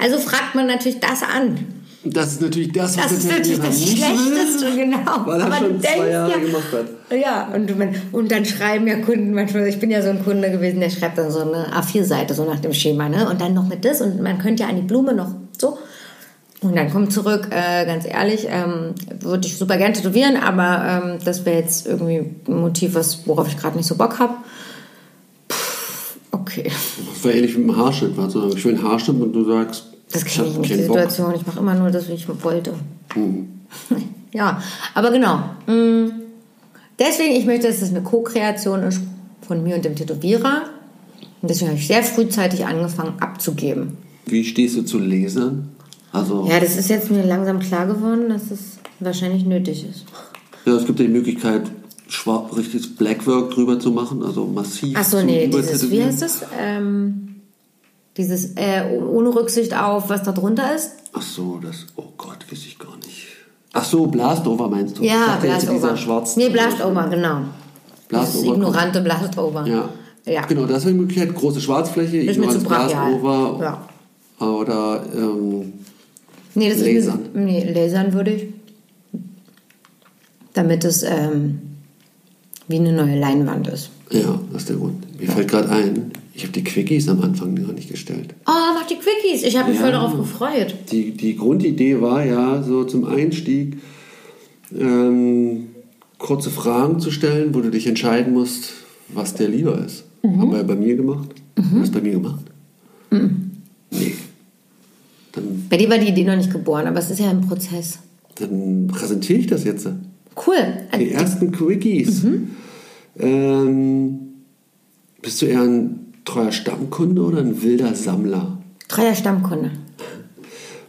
Also fragt man natürlich das an. Das ist natürlich das, was Das ist natürlich das nicht will, Schlechteste, genau. Weil er Man schon zwei Jahre ja, gemacht hat. ja, und, man, und dann schreiben ja Kunden manchmal, ich bin ja so ein Kunde gewesen, der schreibt dann so eine A4-Seite, so nach dem Schema, ne? Und dann noch mit das und man könnte ja an die Blume noch so. Und dann kommt zurück, äh, ganz ehrlich, ähm, würde ich super gern tätowieren, aber ähm, das wäre jetzt irgendwie ein Motiv, was, worauf ich gerade nicht so Bock habe. Okay. Das war ähnlich mit dem Haarschnitt. War so, ich will einen Haarschnitt und du sagst, Das kenne ich nicht, die keinen Bock. Situation. Ich mache immer nur das, wie ich wollte. Mhm. ja, aber genau. Mm, Deswegen, ich möchte, dass es eine Co-Kreation ist von mir und dem Tätowierer. Und deswegen habe ich sehr frühzeitig angefangen abzugeben. Wie stehst du zu Lesern? Also, Ja, das ist jetzt mir langsam klar geworden, dass es wahrscheinlich nötig ist. ja, es gibt ja die Möglichkeit, schwarz, richtiges Blackwork drüber zu machen, also massiv Ach so, zu nee, dieses, wie heißt das? Ähm, dieses, äh, ohne Rücksicht auf, was da drunter ist. Ach so, das, oh Gott, weiß ich gar nicht. Ach so, Blastover meinst du? Ja, Blastover. Schwarzen nee, Blastover, genau. Blastover. ignorante Blastover. Ja. Ja. Genau, das wäre die Möglichkeit, große Schwarzfläche, zu ignorantes. Blastover Ja. oder ähm, Nee, das Lasern. ist mir, nee, lasern würde ich. Damit es ähm, wie eine neue Leinwand ist. ja, das ist der Grund. Mir fällt gerade ein, ich habe die Quickies am Anfang gar nicht gestellt. Oh, mach die Quickies. Ich habe mich Ja. voll darauf gefreut. Die, die Grundidee war ja so zum Einstieg ähm, kurze Fragen zu stellen, wo du dich entscheiden musst, was dir lieber ist. Mhm. Haben wir bei mir gemacht. Hast du bei mir gemacht? Nee. Dann, Bei dir war die Idee noch nicht geboren, aber es ist ja ein Prozess. dann präsentiere ich das jetzt. Cool. Die ersten Quickies. Mhm. Ähm, bist du eher ein treuer Stammkunde oder ein wilder Sammler? Dreier Stammkunde.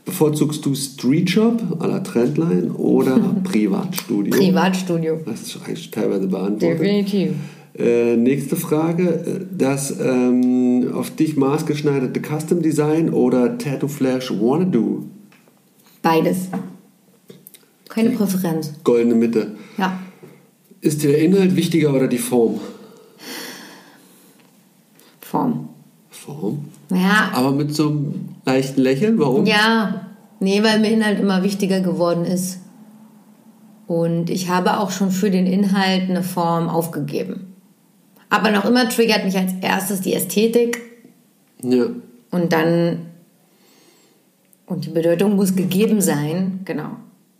Bevorzugst du Street Shop à la Trendline oder Privatstudio? Privatstudio. Das ist eigentlich teilweise beantwortet. Definitiv. Äh, nächste Frage. Das ähm, auf dich maßgeschneiderte Custom Design oder Tattoo Flash Wanna Do? Beides. Keine Präferenz. Goldene Mitte. Ja. Ist dir der Inhalt wichtiger oder die Form? Form. Form? Ja. Aber mit so einem leichten Lächeln? Warum? Ja. Nee, weil mir Inhalt immer wichtiger geworden ist. Und ich habe auch schon für den Inhalt eine Form aufgegeben. Aber noch immer triggert mich als erstes die Ästhetik Ja. und dann. Und die Bedeutung muss gegeben sein, genau.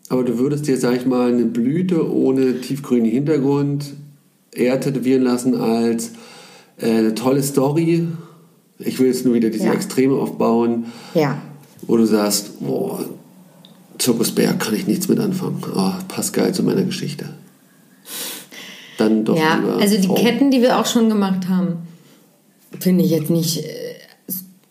Aber du würdest dir, sag ich mal, eine Blüte ohne tiefgrünen Hintergrund eher tätowieren lassen als äh, eine tolle Story. Ich will jetzt nur wieder diese Ja. Extreme aufbauen, Ja. wo du sagst, boah, Zirkusbär kann ich nichts mit anfangen. Oh, passt geil zu meiner Geschichte. Dann doch Ja, also die Form. Ketten, die wir auch schon gemacht haben, finde ich jetzt nicht, äh,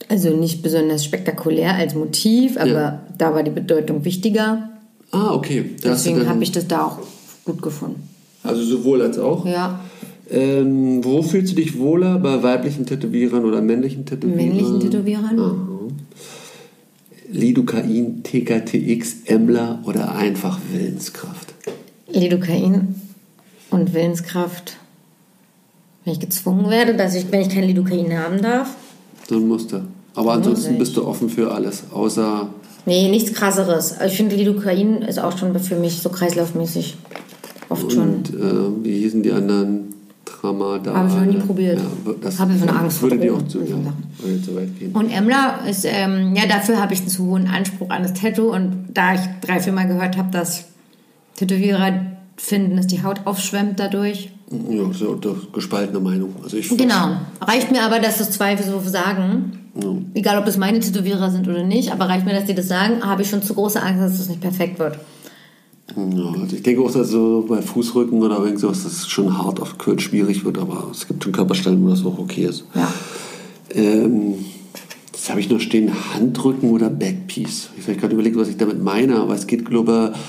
also nicht besonders spektakulär als Motiv, aber Ja. da war die Bedeutung wichtiger. Ah, okay. Da Deswegen habe ich das da auch gut gefunden. Also sowohl als auch. Ja, Ähm, wo fühlst du dich wohler? Bei weiblichen Tätowierern oder männlichen Tätowierern? männlichen Tätowierern. Aha. Lidocain, TKTX, Emmler oder einfach Willenskraft? Lidocain und Willenskraft. Wenn ich gezwungen werde, dass ich, wenn ich kein Lidocain haben darf. Dann musst du. Aber ansonsten bist du offen für alles, außer Nee, nichts krasseres. Ich finde, Lidocain ist auch schon für mich so kreislaufmäßig. Oft schon. und äh, wie hießen die anderen Tramadol? Habe ich noch nie probiert. Ja, das Habe ich so eine Angst vor würde dir auch zu, ja, würde zu weit gehen. Und Emler ist, ähm, ja, dafür habe ich einen zu hohen Anspruch an das Tattoo. Und da ich drei, vier Mal gehört habe, dass Tätowierer finden, dass die Haut aufschwemmt dadurch. Ja, so gespaltene Meinung. Also ich Genau. Reicht mir aber, dass das zwei so sagen. Egal, ob das meine Tätowierer sind oder nicht, aber reicht mir, dass die das sagen, habe ich schon zu große Angst, dass das nicht perfekt wird. Ja, also ich denke auch, dass so bei Fußrücken oder irgend sowas, dass es schon hart auf Kürz schwierig wird, aber es gibt schon Körperstellen, wo das auch okay ist. Ja. Ähm, jetzt habe ich noch stehen, Handrücken oder Backpiece. Ich habe gerade überlegt, was ich damit meine, aber es geht, glaube ich,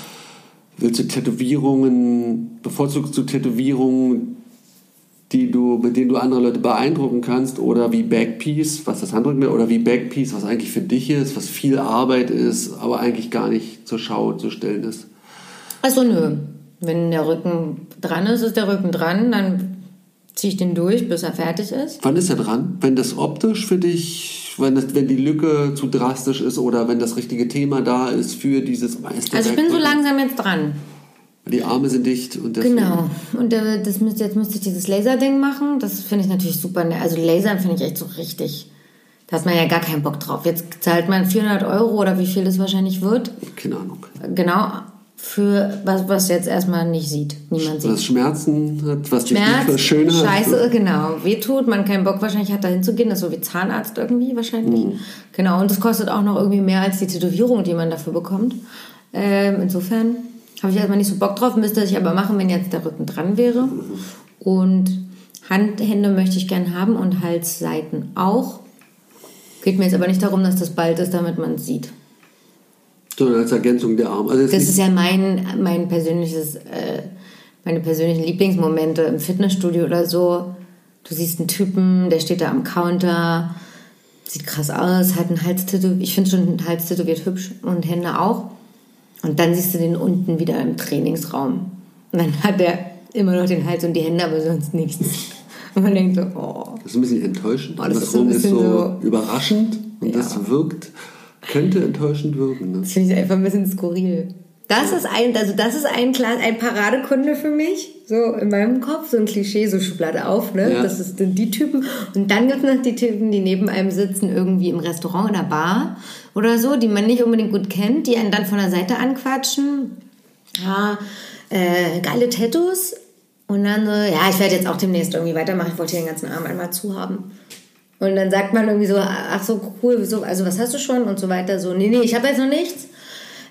willst du Tätowierungen, bevorzugst du Tätowierungen, die du, mit denen du andere Leute beeindrucken kannst, oder wie Backpiece, was das Handrücken wäre, oder wie Backpiece, was eigentlich für dich ist, was viel Arbeit ist, aber eigentlich gar nicht zur Schau zu stellen ist. Also nö. Wenn der Rücken dran ist, ist der Rücken dran, dann ziehe ich den durch, bis er fertig ist. Wann ist er dran? Wenn das optisch für dich, wenn, das, wenn die Lücke zu drastisch ist oder wenn das richtige Thema da ist für dieses Meisterwerk. Also ich bin so langsam jetzt dran. Die Arme sind dicht und deswegen- Genau. Und äh, das müsste, jetzt müsste ich dieses Laserding machen. Das finde ich natürlich super. Also Lasern finde ich echt so richtig Da hat man ja gar keinen Bock drauf. Jetzt zahlt man 400 Euro oder wie viel das wahrscheinlich wird. Keine Ahnung. Genau. Für was, was jetzt erstmal nicht sieht. Niemand sieht. Was Schmerzen hat, was dich nicht Schmerz, verschönert. Scheiße, genau. Wehtut, man keinen Bock wahrscheinlich hat, da hinzugehen. Das ist so wie Zahnarzt irgendwie wahrscheinlich. Mhm. Genau, und es kostet auch noch irgendwie mehr als die Tätowierung, die man dafür bekommt. Ähm, insofern habe ich erstmal nicht so Bock drauf, müsste ich aber machen, wenn jetzt der Rücken dran wäre. Und Handhände möchte ich gern haben und Halsseiten auch. Geht mir jetzt aber nicht darum, dass das bald ist, damit man es sieht. Sondern als Ergänzung der Arme. Also Das ist ja mein, mein persönliches, äh, meine persönlichen Lieblingsmomente im Fitnessstudio oder so. Du siehst einen Typen, der steht da am Counter, sieht krass aus, hat einen Hals tätowiert. Ich finde schon einen Hals tätowiert hübsch und Hände auch. Und dann siehst du den unten wieder im Trainingsraum. Und dann hat er immer noch den Hals und die Hände, aber sonst nichts. Und man denkt so, oh. Das ist ein bisschen enttäuschend. Oh, das ist so Andersrum ist so, so- überraschend und Ja. das wirkt, könnte enttäuschend wirken. Ne? Das finde ich einfach ein bisschen skurril. Das ist ein, also das ist ein, ein Paradekunde für mich, so in meinem Kopf, so ein Klischee, so Schublade auf, ne? Ja. Das ist, sind die Typen. Und dann gibt es noch die Typen, die neben einem sitzen, irgendwie im Restaurant, in der Bar oder so, die man nicht unbedingt gut kennt, die einen dann von der Seite anquatschen. Ja, äh, geile Tattoos. Und dann so, ja, ich werde jetzt auch demnächst irgendwie weitermachen, ich wollte hier den ganzen Arm einmal zu haben. Und dann sagt man irgendwie so, ach so, cool, wieso, also was hast du schon und so weiter. So, nee, nee, ich habe jetzt noch nichts.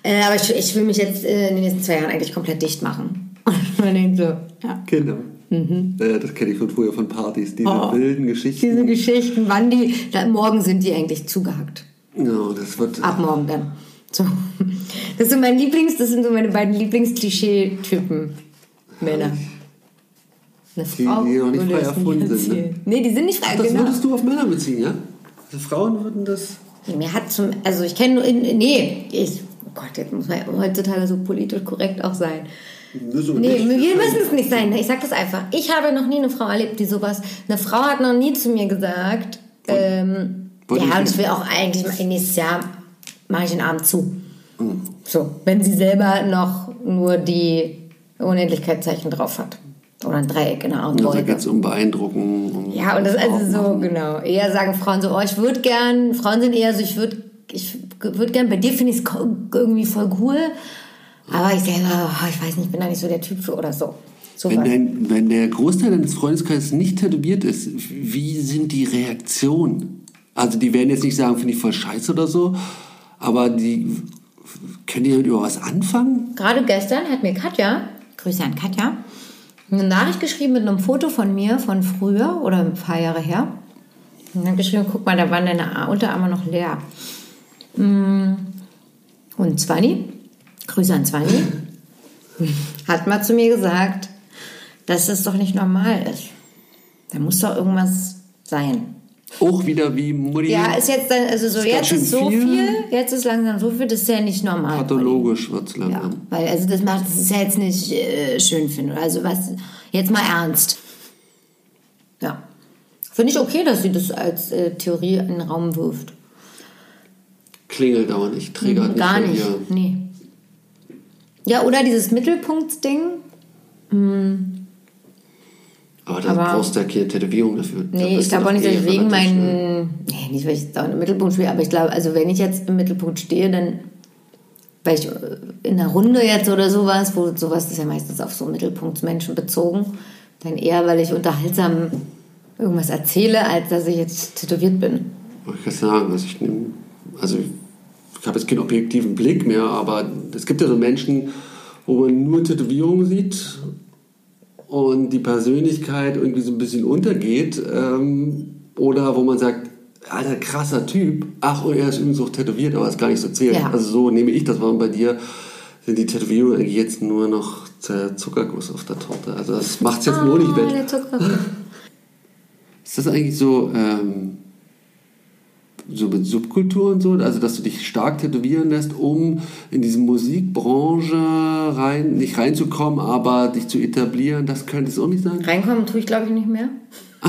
Äh, aber ich, ich will mich jetzt äh, in den nächsten zwei Jahren eigentlich komplett dicht machen. Und man denkt so, ja. Genau. Äh, das kenne ich von früher von Partys, diese Mhm. Oh. wilden Geschichten. Diese Geschichten, wann die, da, morgen sind die eigentlich zugehackt. Ja, das wird. Ab morgen dann. So. Das sind mein Lieblings, das sind so meine beiden Lieblings-Klischee-Typen. Männer. Eine Die- Frau die noch nicht frei erfunden sind, ne? Nee, die sind nicht frei, das genau. würdest du auf Männer beziehen, ja? Also Frauen würden das. Nee, Mir hat zum, also ich kenne nur, in, nee, ich, oh Gott, jetzt muss man heutzutage so politisch korrekt auch sein. So Nee, wir müssen es nicht sein. Ich sag das einfach. Ich habe noch nie eine Frau erlebt, die sowas. Eine Frau hat noch nie zu mir gesagt, ähm, Wollte ja, ich- und ich will auch eigentlich nächstes Jahr mache ich den Abend zu. Hm. So, wenn sie selber noch nur die Unendlichkeitszeichen drauf hat. Oder ein Dreieck in der Also da geht es um Beeindrucken. Um Ja, und das ist also so, genau. Eher sagen Frauen so, oh, ich würde gern, Frauen sind eher so, ich würde ich würd gern, bei dir finde ich es irgendwie voll cool. Aber ich selber, oh, ich weiß nicht, ich bin da nicht so der Typ für oder so. so Wenn, dein, wenn der Großteil deines Freundeskreises nicht tätowiert ist, wie sind die Reaktionen? Also die werden jetzt nicht sagen, finde ich voll scheiße oder so, aber die können die damit über was anfangen? Gerade gestern hat mir Katja, Grüße an Katja, eine Nachricht geschrieben mit einem Foto von mir von früher oder ein paar Jahre her. Und dann geschrieben, guck mal, da waren deine Unterarme noch leer. Mm. Und Zwanni, Grüße an Zwanni, hat mal zu mir gesagt, dass das doch nicht normal ist. Da muss doch irgendwas sein. Auch wieder wie Mutti. Ja, ist jetzt dann, also so Ist jetzt ist so viel. viel. jetzt ist langsam so viel, das ist ja nicht normal. pathologisch wird es Ja, langsam. weil also das macht das ist ja jetzt nicht äh, schön finde. Also was jetzt mal ernst. Ja. Finde ich okay, dass sie das als äh, Theorie in den Raum wirft. Klingelt aber nicht, triggert nicht. Gar nicht. dir. Nee. Ja, oder dieses Mittelpunktsding. Aber da Aber- brauchst du ja keine Tätowierung dafür. Da Nee, ich glaube auch nicht, dass eh ich wegen meinen. Nee, nicht, weil ich da im Mittelpunkt stehe, aber ich glaube, also wenn ich jetzt im Mittelpunkt stehe, dann. Weil ich äh, in einer Runde jetzt oder sowas, wo sowas ist ja meistens auf so Mittelpunktsmenschen bezogen, dann eher, weil ich unterhaltsam irgendwas erzähle, als dass ich jetzt tätowiert bin. Ich kann sagen, also ich nehme, also ich habe jetzt keinen objektiven Blick mehr, aber es gibt ja so Menschen, wo man nur Tätowierungen sieht und die Persönlichkeit irgendwie so ein bisschen untergeht ähm, oder wo man sagt, alter krasser Typ, ach und er ist übrigens auch tätowiert, aber es gar nicht so zählt. Ja. Also so nehme ich das und bei dir sind die Tätowierungen eigentlich jetzt nur noch der Zuckerguss auf der Torte. Also das macht es jetzt nur nicht Ah, wett. Ist das eigentlich so, ähm, so mit Subkultur und so, also dass du dich stark tätowieren lässt, um in diese Musikbranche rein, nicht reinzukommen, aber dich zu etablieren, das könnte es auch nicht sein? Reinkommen tue ich, glaube ich, nicht mehr.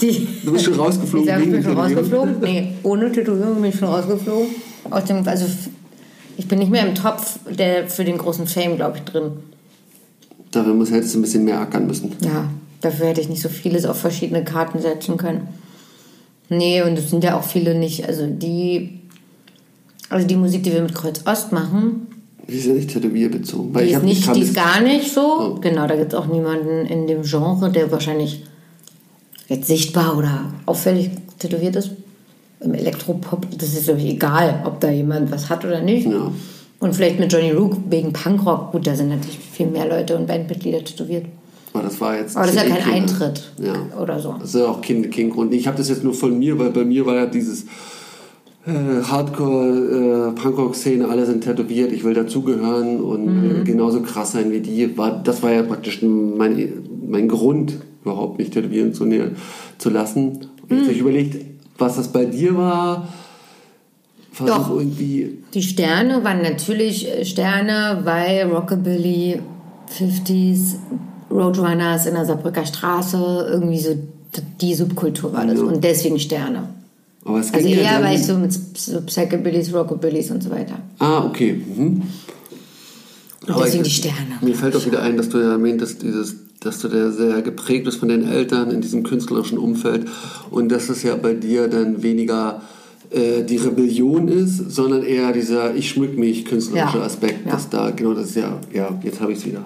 Die, Du bist schon rausgeflogen Ich bin schon rausgeflogen. Nee, ohne Tätowierung bin ich schon rausgeflogen. Aus dem, also ich bin nicht mehr im Topf der für den großen Fame, glaube ich, drin. Dafür muss, hättest du ein bisschen mehr ackern müssen. Ja, dafür hätte ich nicht so vieles auf verschiedene Karten setzen können. Nee, und es sind ja auch viele nicht, also die, also die Musik, die wir mit Kreuz Ost machen, Die ist ja nicht tätowierbezogen. Weil die ist, nicht, die ist gar nicht so. Oh. Genau, da gibt es auch niemanden in dem Genre, der wahrscheinlich jetzt sichtbar oder auffällig tätowiert ist. Im Elektropop, das ist glaube ich egal, ob da jemand was hat oder nicht. Ja. Und vielleicht mit Johnny Rook wegen Punkrock. Gut, da sind natürlich viel mehr Leute und Bandmitglieder tätowiert. Aber das war jetzt. Aber das ist ja kein CD-Killer. Eintritt Ja. oder so. Das ist ja auch kein, kein Grund. Ich habe das jetzt nur von mir, weil bei mir war ja dieses äh, Hardcore, äh, Punkrock-Szene, alle sind tätowiert, ich will dazugehören und Mhm. äh, genauso krass sein wie die. War, das war ja praktisch mein, mein Grund, überhaupt mich tätowieren zu, nä- zu lassen. Und Mhm. jetzt hab ich überlegt, was das bei dir war. Doch. irgendwie. Die Sterne waren natürlich äh, Sterne, weil Rockabilly, 50s, Roadrunners in der Saarbrücker Straße, irgendwie so die Subkultur war das. Ja. Und deswegen Sterne. Aber es Also ging ja eher, dann- weil ich so mit so Psychobillys, Rockabillys und so weiter. Ah, okay. Mhm. Und deswegen ich- die Sterne. Mir fällt auch wieder ein, dass du ja erwähntest, dieses, dass du da sehr geprägt bist von den Eltern in diesem künstlerischen Umfeld und dass es ja bei dir dann weniger äh, die Rebellion ist, sondern eher dieser Ich schmück mich künstlerische Ja. Aspekt, Ja. dass da, genau das ist ja, ja, jetzt habe ich es wieder.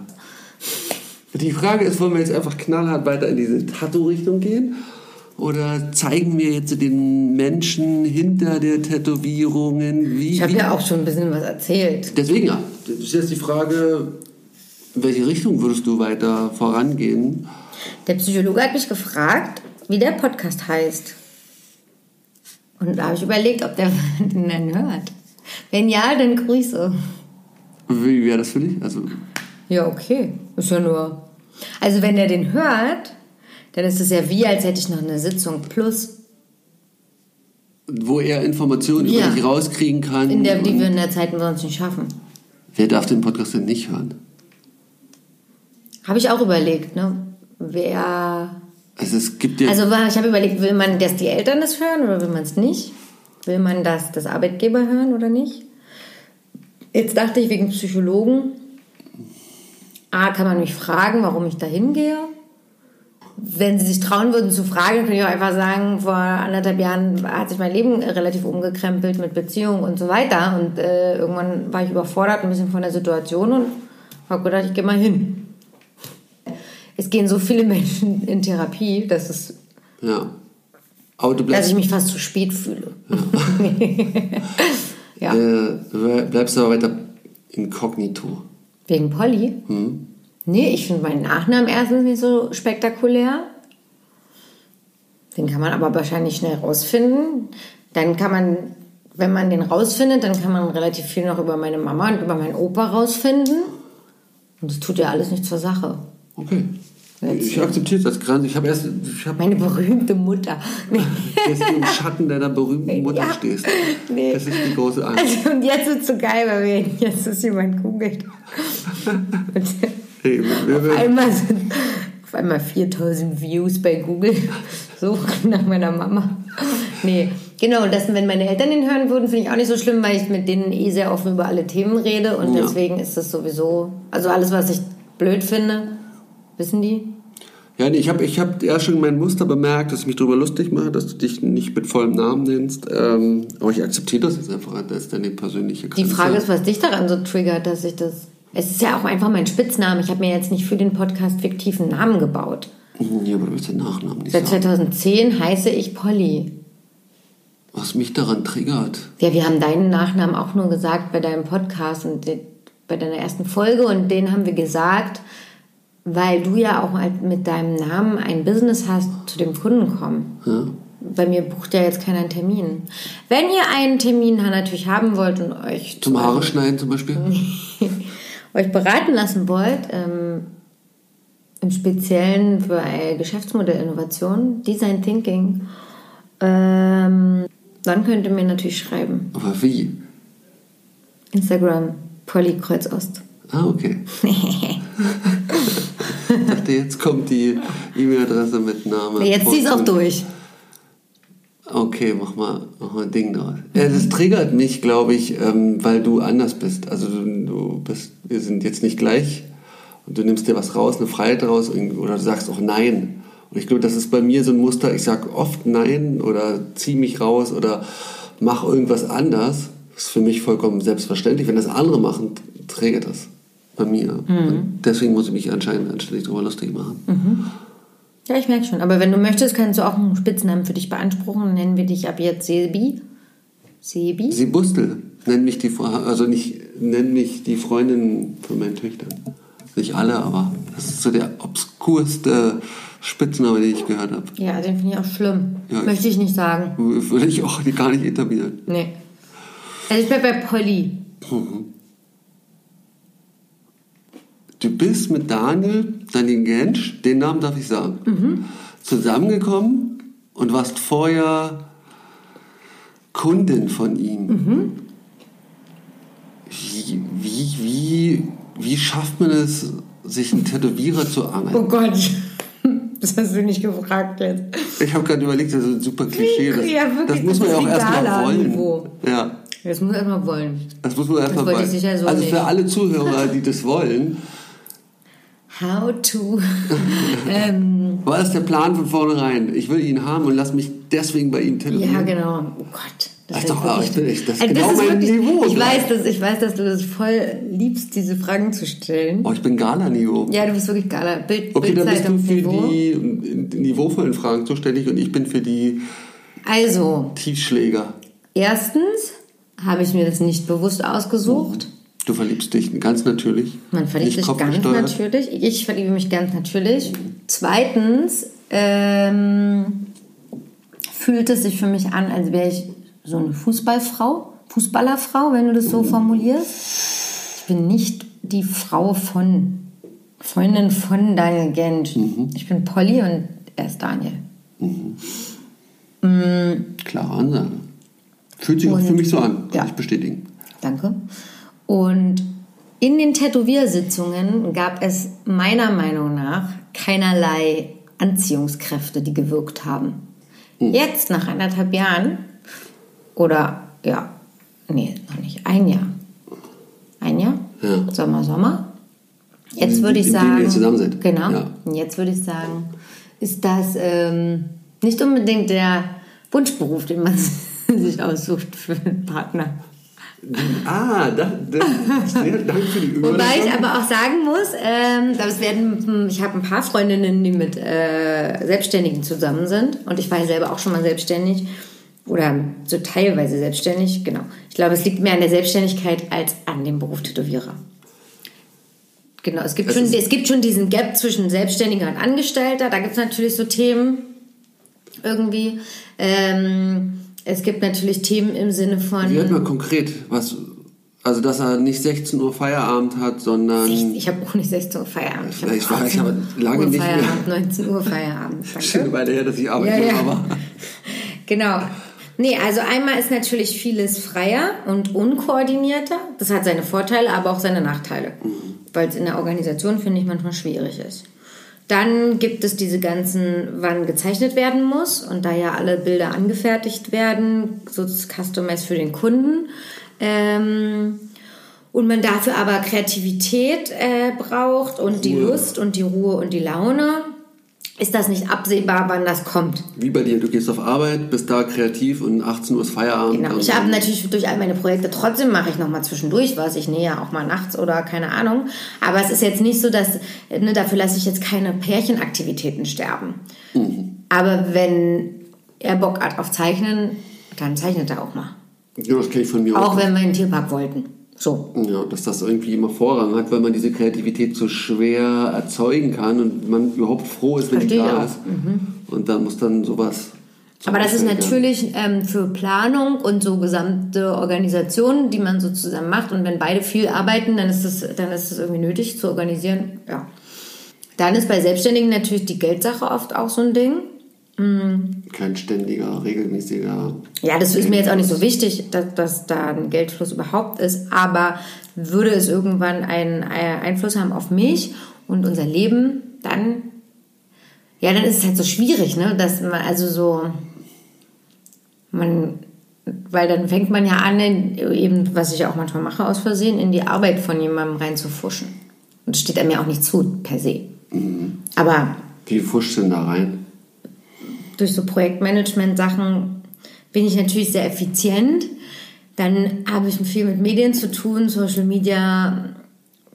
Die Frage ist, wollen wir jetzt einfach knallhart weiter in diese Tattoo-Richtung gehen? Oder zeigen wir jetzt den Menschen hinter der Tätowierungen? Wie, Ich habe ja auch schon ein bisschen was erzählt. Deswegen ja. Das ist jetzt die Frage, in welche Richtung würdest du weiter vorangehen? Der Psychologe hat mich gefragt, wie der Podcast heißt. Und da habe ich überlegt, ob der den dann hört. Wenn ja, dann Grüße. Wie wäre das für dich? Also, Ja, okay. Ist ja nur. Also, wenn er den hört, dann ist es ja wie, als hätte ich noch eine Sitzung plus, wo er Informationen Ja. über dich rauskriegen kann. in der, die wir in der Zeit sonst nicht schaffen. wer darf den Podcast denn nicht hören? Habe ich auch überlegt, ne? Wer. Also es gibt ja... Also, ich habe überlegt, will man, dass die Eltern das hören oder will man es nicht? Will man das, das Arbeitgeber hören oder nicht? Jetzt dachte ich wegen Psychologen. A, kann man mich fragen, warum ich da hingehe. Wenn sie sich trauen würden zu fragen, könnte ich auch einfach sagen, vor anderthalb Jahren hat sich mein Leben relativ umgekrempelt mit Beziehungen und so weiter. Und äh, irgendwann war ich überfordert ein bisschen von der Situation und habe gedacht, ich gehe mal hin. Es gehen so viele Menschen in Therapie, dass, es, ja. Aber du dass bleibst, ich mich fast zu spät fühle. ja. äh, du bleibst aber weiter inkognito. Wegen Polly? Nee, ich finde meinen Nachnamen erstens nicht so spektakulär. Den kann man aber wahrscheinlich schnell rausfinden. Dann kann man, wenn man den rausfindet, dann kann man relativ viel noch über meine Mama und über meinen Opa rausfinden. Und das tut ja alles nicht zur Sache. Okay. Ich akzeptiere das gerade. Ich habe erst... Ich habe Meine berühmte Mutter. Dass du im Schatten deiner berühmten Mutter Ja. stehst. Nee. Das ist die große Angst. Also, und jetzt ist es so geil, weil wir jetzt ist jemand googelt. Hey, wir, auf einmal sind auf einmal 4000 Views bei Google. Suchen nach meiner Mama. Nee, genau. Und das, wenn meine Eltern den hören würden, finde ich auch nicht so schlimm, weil ich mit denen eh sehr offen über alle Themen rede. Und Ja. deswegen ist das sowieso, also alles, was ich blöd finde, wissen die. Ja, nee, ich habe ich hab ja schon mein Muster bemerkt, dass ich mich darüber lustig mache, dass du dich nicht mit vollem Namen nennst. Ähm, aber ich akzeptiere das jetzt einfach als deine persönliche Die Grenze. Frage ist, was dich daran so triggert, dass ich das. Es ist ja auch einfach mein Spitzname. Ich habe mir jetzt nicht für den Podcast fiktiven Namen gebaut. Ja, aber du willst den Nachnamen nicht Seit sagen. 2010 heiße ich Polly. Was mich daran triggert. Ja, wir haben deinen Nachnamen auch nur gesagt bei deinem Podcast und bei deiner ersten Folge und den haben wir gesagt, weil du ja auch mal mit deinem Namen ein Business hast, zu dem Kunden kommen. Ja. Bei mir bucht ja jetzt keiner einen Termin. Wenn ihr einen Termin natürlich haben wollt und euch Zum Haare schneiden zum Beispiel. euch beraten lassen wollt, ähm, im Speziellen für Geschäftsmodellinnovation, Design Thinking, ähm, dann könnt ihr mir natürlich schreiben. Aber wie? Instagram, Polly Kreuzost. Ah, okay. ich dachte, jetzt kommt die E-Mail-Adresse mit Namen. Jetzt zieh's auch durch. Okay, mach mal, mach mal ein Ding draus. Ja, das triggert mich, glaube ich, ähm, weil du anders bist. Also du, du bist, wir sind jetzt nicht gleich und du nimmst dir was raus, eine Freiheit raus oder du sagst auch Nein. Und ich glaube, das ist bei mir so ein Muster, ich sage oft Nein oder zieh mich raus oder mach irgendwas anders. Das ist für mich vollkommen selbstverständlich. Wenn das andere machen, träge das bei mir. Und deswegen muss ich mich anscheinend anständig darüber lustig machen. Ja, ich merke schon. Aber wenn du möchtest, kannst du auch einen Spitznamen für dich beanspruchen. Dann nennen wir dich ab jetzt Sebi. Sebi? Sie Bustel. Nenn mich die, also nicht, nenn mich die Freundin von meinen Töchtern. Nicht alle, aber das ist so der obskurste Spitzname, den ich gehört habe. Ja, den finde ich auch schlimm. Ja, Möchte ich nicht sagen. Würde ich auch gar nicht etablieren. Nee. Also ich bleib bei Polly. Du bist mit Daniel, Daniel Gensch, den Namen darf ich sagen, zusammengekommen und warst vorher Kundin von ihm. Wie, wie, wie, wie schafft man es, sich einen Tätowierer zu angeln? Oh Gott. Das hast du nicht gefragt jetzt. Ich habe gerade überlegt, das ist ein super Klischee. Das, Ja, wirklich, das muss man ja auch erstmal wollen. Ja, Das muss man erstmal wollen. das muss man erstmal wollte ich wollen. sicher so Also für alle Zuhörer, die das wollen, How to. ähm, war das der Plan von vornherein. Ich will ihn haben und lass mich deswegen bei ihm tätowieren. ja, genau. Oh Gott. Ach ist doch, wirklich- aber ich bin echt- das ist Also genau mein Niveau, Ich ne? weiß, dass, ich weiß, dass du das voll liebst, diese Fragen zu stellen. Oh, ich bin Gala-Niveau. Ja, du bist wirklich geiler. Bild, Okay, dann bist du für Bildzeitungsniveau. die äh, niveauvollen Fragen zuständig und ich bin für die Also, Tiefschläger. erstens habe ich mir das nicht bewusst ausgesucht. Du verliebst dich ganz natürlich. Man verliebt sich ganz natürlich. Ich verliebe mich ganz natürlich. Zweitens ähm, fühlt es sich für mich an, als wäre ich so eine Fußballfrau, Fußballerfrau, wenn du das so formulierst. Ich bin nicht die Frau von, Freundin von Daniel Gensch. Ich bin Polly und er ist Daniel. Klare Ansage. Fühlt sich auch Und- für mich so an, kann ja. ich bestätigen. Danke. Und in den Tätowiersitzungen gab es meiner Meinung nach keinerlei Anziehungskräfte, die gewirkt haben. Jetzt, nach anderthalb Jahren, oder ja, nee, noch nicht, ein Jahr. Ein Jahr? Ja. Sommer, Sommer. Jetzt würde ich sagen. Genau. Ja. Jetzt würde ich sagen, ist das ähm, nicht unbedingt der Wunschberuf, den man sich aussucht für einen Partner. Ah, da, da, sehr danke für die Überleitung. Wobei ich aber auch sagen muss, ähm, das werden, hm, ich habe ein paar Freundinnen, die mit äh, Selbstständigen zusammen sind und ich war ja selber auch schon mal selbstständig oder so teilweise selbstständig, genau. Ich glaube, es liegt mehr an der Selbstständigkeit als an dem Beruf Tätowierer. Genau, es gibt, Es schon, es gibt schon diesen Gap zwischen Selbstständiger und Angestellter. Da gibt es natürlich so Themen irgendwie. Ähm, es gibt natürlich Themen im Sinne von... Wie hört man konkret, was, also dass er nicht 16 Uhr Feierabend hat, sondern Ich habe auch nicht 16 Uhr Feierabend. Ja, ich war- ich habe lange Uhr nicht mehr- Feierabend, 19 Uhr Feierabend. Danke. Weile her, dass ich Ja, arbeite, ja. aber Genau. Nee, also einmal ist natürlich vieles freier und unkoordinierter. Das hat seine Vorteile, aber auch seine Nachteile. Weil es in der Organisation, finde ich, manchmal schwierig ist. Dann gibt es diese ganzen, wann gezeichnet werden muss und da ja alle Bilder angefertigt werden, so das Customize für den Kunden. Ähm, und man dafür aber Kreativität äh, braucht und die Ruhe. Lust und die Ruhe und die Laune, ist das nicht absehbar, wann das kommt. wie bei dir, du gehst auf Arbeit, bist da kreativ und 18 Uhr ist Feierabend. Genau. Ich habe natürlich durch all meine Projekte trotzdem mache ich noch mal zwischendurch was. Ich nähe ja auch mal nachts oder keine Ahnung. Aber es ist jetzt nicht so, dass ne, dafür lasse ich jetzt keine Pärchenaktivitäten sterben. Aber wenn er Bock hat auf Zeichnen, dann zeichnet er auch mal. Ja, das kenne ich von mir Auch wenn wir in den Tierpark wollten. So. Ja, dass das irgendwie immer Vorrang hat, weil man diese Kreativität so schwer erzeugen kann und man überhaupt froh ist, wenn die da ist. Und dann muss dann sowas. Aber das ist natürlich ähm, für Planung und so gesamte Organisationen, die man so zusammen macht. Und wenn beide viel arbeiten, dann ist das, dann ist das irgendwie nötig zu organisieren. Ja. Dann ist bei Selbstständigen natürlich die Geldsache oft auch so ein Ding. Kein ständiger, regelmäßiger. Ja, das ist mir jetzt auch nicht so wichtig, dass, dass da ein Geldfluss überhaupt ist. Aber würde es irgendwann einen äh, Einfluss haben auf mich und unser Leben, dann, ja, dann ist es halt so schwierig, ne? Dass man, also so, man, weil dann fängt man ja an, eben, was ich auch manchmal mache aus Versehen, in die Arbeit von jemandem reinzufuschen. Und das steht einem ja auch nicht zu, per se. Aber Wie fuscht denn da rein? Durch so Projektmanagement-Sachen bin ich natürlich sehr effizient. Dann habe ich viel mit Medien zu tun, Social Media,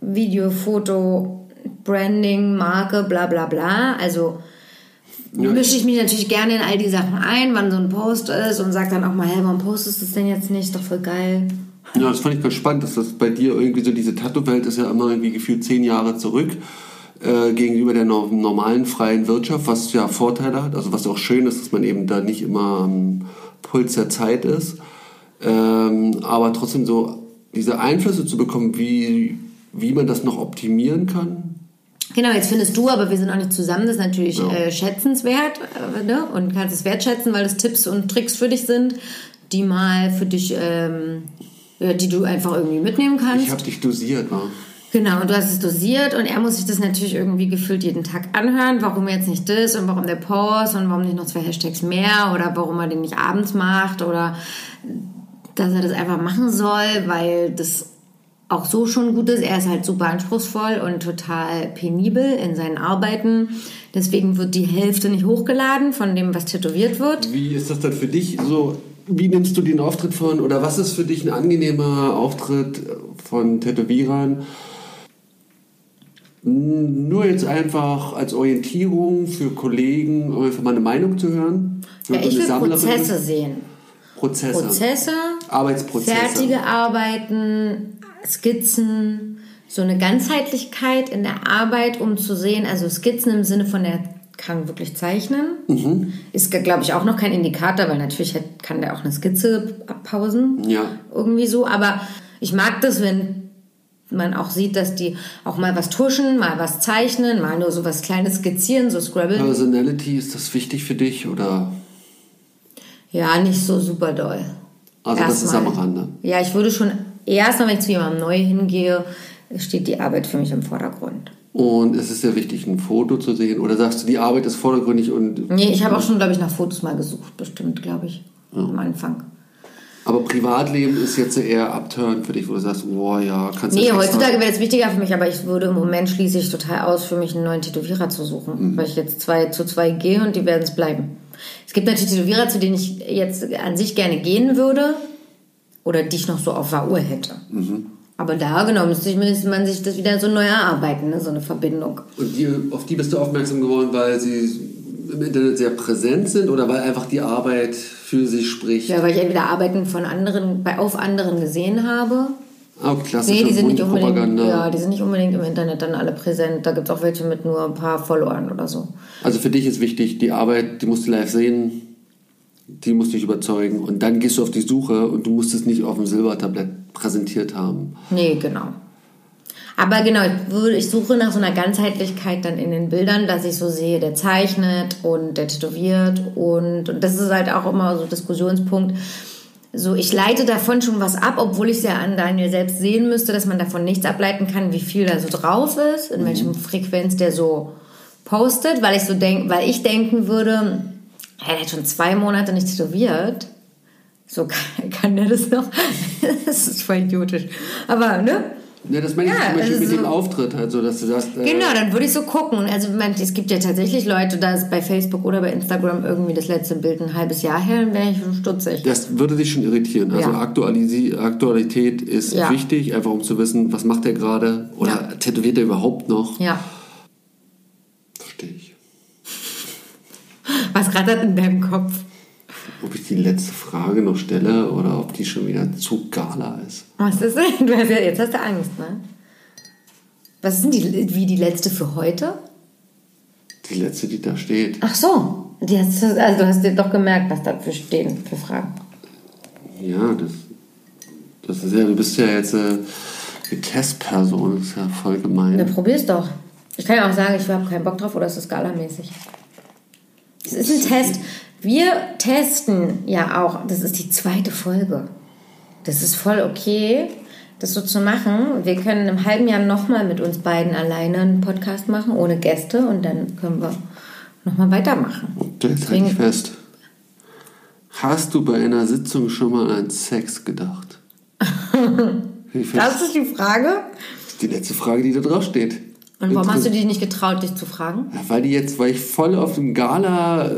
Video, Foto, Branding, Marke, bla bla bla. Also ja. mische ich mich natürlich gerne in all die Sachen ein, wann so ein Post ist und sage dann auch mal, hey, warum postest du das denn jetzt nicht? Doch voll geil. Ja, das fand ich ganz spannend, dass das bei dir irgendwie so diese Tattoo-Welt ist ja immer irgendwie gefühlt zehn Jahre zurück äh, gegenüber der normalen freien Wirtschaft, was ja Vorteile hat, also was auch schön ist, dass man eben da nicht immer am Puls der Zeit ist, ähm, aber trotzdem so diese Einflüsse zu bekommen, wie, wie man das noch optimieren kann, Genau, jetzt findest du, aber wir sind auch nicht zusammen, das ist natürlich ja. äh, schätzenswert äh, ne? und kannst es wertschätzen, weil es Tipps und Tricks für dich sind, die mal für dich, ähm, ja, die du einfach irgendwie mitnehmen kannst. Ich habe dich dosiert, wa? Genau, du hast es dosiert und er muss sich das natürlich irgendwie gefühlt jeden Tag anhören, warum jetzt nicht das und warum der Post und warum nicht noch zwei Hashtags mehr oder warum er den nicht abends macht oder dass er das einfach machen soll, weil das auch so schon gut ist. Er ist halt super anspruchsvoll und total penibel in seinen Arbeiten. Deswegen wird die Hälfte nicht hochgeladen von dem, was tätowiert wird. Wie ist das dann für dich so? Wie nimmst du den Auftritt von oder was ist für dich ein angenehmer Auftritt von Tätowierern? Nur jetzt einfach als Orientierung für Kollegen, um einfach mal eine Meinung zu hören. Ja, ich will Prozesse sehen. Prozesse. Prozesse. Arbeitsprozesse. Fertige Arbeiten, Skizzen, so eine Ganzheitlichkeit in der Arbeit, um zu sehen, also Skizzen im Sinne von der kann wirklich zeichnen. Mhm. Ist, glaube ich, auch noch kein Indikator, weil natürlich kann der auch eine Skizze abpausen. Ja. Irgendwie so. Aber ich mag das, wenn man auch sieht, dass die auch mal was tuschen, mal was zeichnen, mal nur so was Kleines skizzieren, so Scrabble. Personality, ist das wichtig für dich oder? Ja, nicht so super doll. Also Erst das ist am Rande. Ja, ich würde schon erstmal, wenn ich zu jemandem neu hingehe, steht die Arbeit für mich im Vordergrund. Und es ist sehr wichtig, ein Foto zu sehen. Oder sagst du, die Arbeit ist vordergründig und. Nee, ich habe auch schon, glaube ich, nach Fotos mal gesucht, bestimmt, glaube ich. Ja. Am Anfang. Aber Privatleben ist jetzt eher abturn für dich, wo du sagst, boah, ja, kannst du Nee, heutzutage wäre es wichtiger für mich, aber ich würde im Moment schließe ich total aus, für mich einen neuen Tätowierer zu suchen. Mhm. Weil ich jetzt zwei zu zwei gehe und die werden es bleiben. Es gibt natürlich Tätowierer, zu denen ich jetzt an sich gerne gehen würde, oder die ich noch so auf der Uhr hätte. Mhm. Aber da, genau, müsste man sich das wieder so neu erarbeiten, ne? so eine Verbindung. Und die, auf die bist du aufmerksam geworden, weil sie im Internet sehr präsent sind oder weil einfach die Arbeit für sich spricht? Ja, weil ich entweder Arbeiten von anderen, bei, auf anderen gesehen habe. Ah, klassische nee, die sind nicht unbedingt, Ja, die sind nicht unbedingt im Internet dann alle präsent. Da gibt es auch welche mit nur ein paar Followern oder so. Also für dich ist wichtig, die Arbeit, die musst du live sehen, die muss dich überzeugen und dann gehst du auf die Suche und du musst es nicht auf dem Silbertablett präsentiert haben. Nee, genau. Aber genau, ich suche nach so einer Ganzheitlichkeit dann in den Bildern, dass ich so sehe, der zeichnet und der tätowiert und, und das ist halt auch immer so Diskussionspunkt. So, ich leite davon schon was ab, obwohl ich es ja an Daniel selbst sehen müsste, dass man davon nichts ableiten kann, wie viel da so drauf ist, in mhm. welchem Frequenz der so postet, weil ich so denk, weil ich denken würde, er hat schon zwei Monate nicht tätowiert. So kann, kann der das noch. das ist voll idiotisch. Aber, ne? Ja, das meine ich ja, zum Beispiel also mit dem Auftritt, also dass du sagst. Äh genau, dann würde ich so gucken. Also man, es gibt ja tatsächlich Leute, da ist bei Facebook oder bei Instagram irgendwie das letzte Bild ein halbes Jahr her, dann wäre ich schon stutzig. Das würde dich schon irritieren. Also ja. Aktualität ist ja. wichtig, einfach um zu wissen, was macht er gerade oder ja. tätowiert er überhaupt noch. Ja. Verstehe ich. Was rattert in deinem Kopf? Ob ich die letzte Frage noch stelle oder ob die schon wieder zu gala ist. Was ist denn? Du hast ja, jetzt hast du Angst, ne? Was ist denn die, wie die letzte für heute? Die letzte, die da steht. Ach so. Die hast, also du hast dir doch gemerkt, was dafür stehen für Fragen. Ja, das, das ist ja, du bist ja jetzt äh, die Testperson, das ist ja voll gemein. Na, probier's doch. Ich kann ja auch sagen, ich habe keinen Bock drauf oder ist es galamäßig. Es ist ein Test. Wir testen ja auch, das ist die zweite Folge. Das ist voll okay, das so zu machen. Wir können im halben Jahr nochmal mit uns beiden alleine einen Podcast machen, ohne Gäste, und dann können wir nochmal weitermachen. Jetzt halte ich fest. Hast du bei einer Sitzung schon mal an Sex gedacht? das ist die Frage? Das ist die letzte Frage, die da drauf steht. Und warum hast du dich nicht getraut, dich zu fragen? Weil die jetzt, weil ich voll auf dem Gala,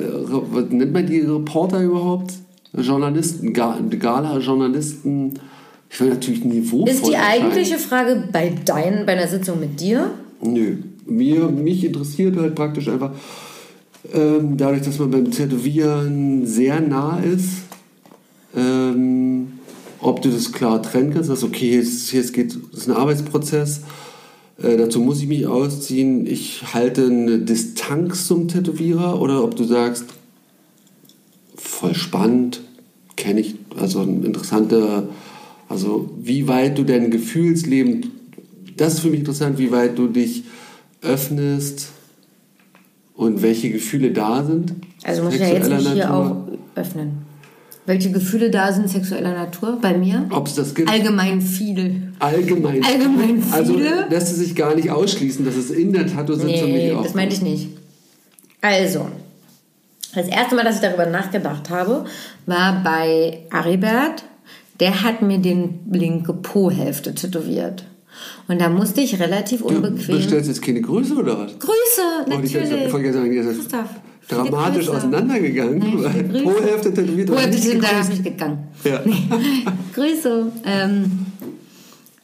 was nennt man die Reporter überhaupt? Journalisten, Ga- Gala-Journalisten. Ich will natürlich niveauvoll Ist die eigentliche Frage bei deinen, bei einer Sitzung mit dir? Nö. Mir, mich interessiert halt praktisch einfach, ähm, dadurch, dass man beim Tätowieren sehr nah ist, ähm, ob du das klar trennen kannst, dass okay, jetzt, jetzt geht, das ist ein Arbeitsprozess, äh, dazu muss ich mich ausziehen, ich halte eine Distanz zum Tätowierer oder ob du sagst, voll spannend, kenne ich, also ein interessanter, also wie weit du dein Gefühlsleben, das ist für mich interessant, wie weit du dich öffnest und welche Gefühle da sind. Also muss ich ja jetzt nicht hier auch öffnen. Welche Gefühle da sind sexueller Natur bei mir? Ob es das gibt? Allgemein viel. Allgemein. Allgemein Also viele? lässt es sich gar nicht ausschließen, dass es in der Tattoo-Sitzung Nee, nicht auch das meinte ich nicht. Also, das erste Mal, dass ich darüber nachgedacht habe, war bei Aribert. Der hat mir den linke Po-Hälfte tätowiert. Und da musste ich relativ Du unbequem... bestellst jetzt keine Größe oder was? Grüße, ich natürlich. vergessen, ihr seid Christoph, viele dramatisch auseinandergegangen. Viele Grüße. Pro-Hälfte tätowiert. Ich nicht denn da nicht gegangen? Ja. Grüße. Ähm,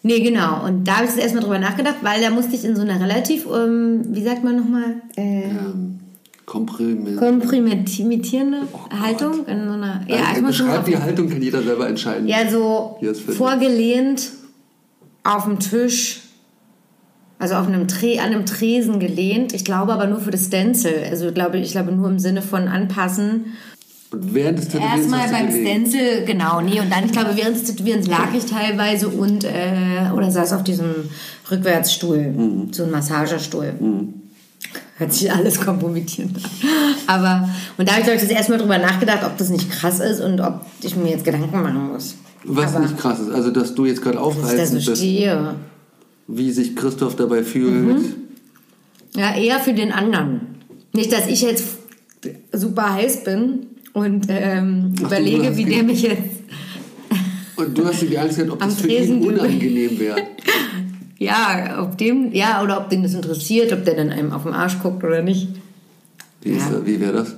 nee, genau. Und da habe ich jetzt erstmal drüber nachgedacht, weil da musste ich in so einer relativ, ähm, wie sagt man nochmal, äh, Ähm, Komprimiert. komprimitierende Haltung. In so einer, ja, also, erstmal schon beschreib auf, die Haltung, kann jeder selber entscheiden. ja, so vorgelehnt auf dem Tisch. Also auf einem Tre an einem Tresen gelehnt. Ich glaube aber nur für das Stencil. Also ich glaube, ich glaube nur im Sinne von anpassen. Und während des Tätowierens Erstmal beim gelegt. Stencil, genau, nee, und dann, ich glaube, während des Tätowierens lag ich teilweise und, äh, oder saß auf diesem Rückwärtsstuhl, so ein Massagestuhl. Hört sich alles kompromittierend an. Aber, und da habe ich, glaube ich, das erste Mal drüber nachgedacht, ob das nicht krass ist und ob ich mir jetzt Gedanken machen muss. Was Aber nicht krass ist, also dass du jetzt gerade dass ich da so bist, stehe. Wie sich Christoph dabei fühlt. Mhm. Ja, eher für den anderen. Nicht, dass ich jetzt super heiß bin und ähm, Ach überlege, wie der mich jetzt Und du hast dir die Angst gehabt, ob das für Tresen ihn unangenehm wäre. Ja, ob dem, ja, oder ob den das interessiert, ob der dann einem auf den Arsch guckt oder nicht. Wie, Ja. wie wäre das?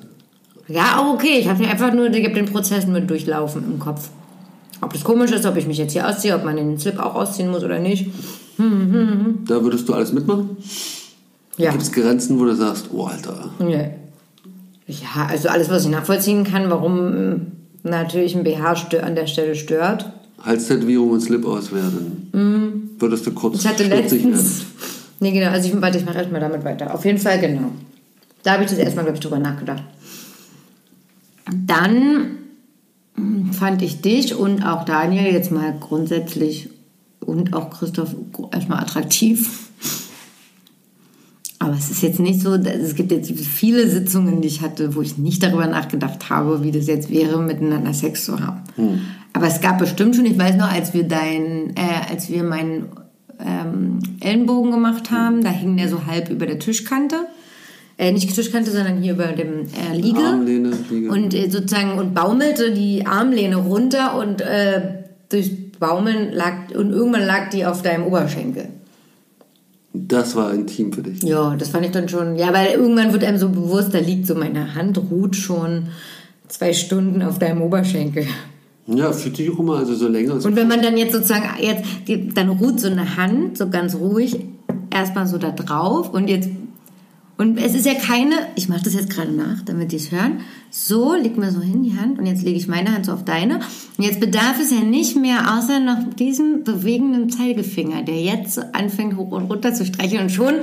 Ja, auch okay. Ich habe mir einfach nur, ich habe den Prozess nur durchlaufen im Kopf. Ob das komisch ist, ob ich mich jetzt hier ausziehe, ob man den Slip auch ausziehen muss oder nicht. Da würdest du alles mitmachen? Ja. Gibt es Grenzen, wo du sagst, oh Alter, Nee. Ja, also alles, was ich nachvollziehen kann, warum ähm, natürlich ein BH an der Stelle stört. Halstätowierung und Slip auswerten. Würdest du kurz Mhm. Ich hatte letztens. Nee, genau. Also ich, warte, ich mache erstmal damit weiter. Auf jeden Fall, genau. Da habe ich das erstmal, glaube ich, drüber nachgedacht. Dann mm, fand ich dich und auch Daniel jetzt mal grundsätzlich und auch Christoph erstmal attraktiv. Aber es ist jetzt nicht so, dass- es gibt jetzt viele Sitzungen, die ich hatte, wo ich nicht darüber nachgedacht habe, wie das jetzt wäre, miteinander Sex zu haben. Aber es gab bestimmt schon, ich weiß noch, als wir dein, äh, als wir meinen ähm, Ellenbogen gemacht haben, da hing der so halb über der Tischkante. Äh, nicht Tischkante, sondern hier über dem äh, Liege. Armlehne, Liege. Und äh, sozusagen und baumelte die Armlehne runter und äh, durchs Baumeln lag und irgendwann lag die auf deinem Oberschenkel. Das war intim für dich. Ja, das fand ich dann schon. Ja, weil irgendwann wird einem so bewusst, da liegt so meine Hand ruht schon zwei Stunden auf deinem Oberschenkel. Ja, fühlt sich auch immer, also so länger. Und wenn man dann jetzt sozusagen jetzt die, dann ruht so eine Hand so ganz ruhig erstmal so da drauf und jetzt und es ist ja keine, ich mache das jetzt gerade nach, damit die es hören. So, leg mir so hin die Hand und jetzt lege ich meine Hand so auf deine. Und jetzt bedarf es ja nicht mehr außer noch diesem bewegenden Zeigefinger, der jetzt anfängt hoch und runter zu streicheln und schon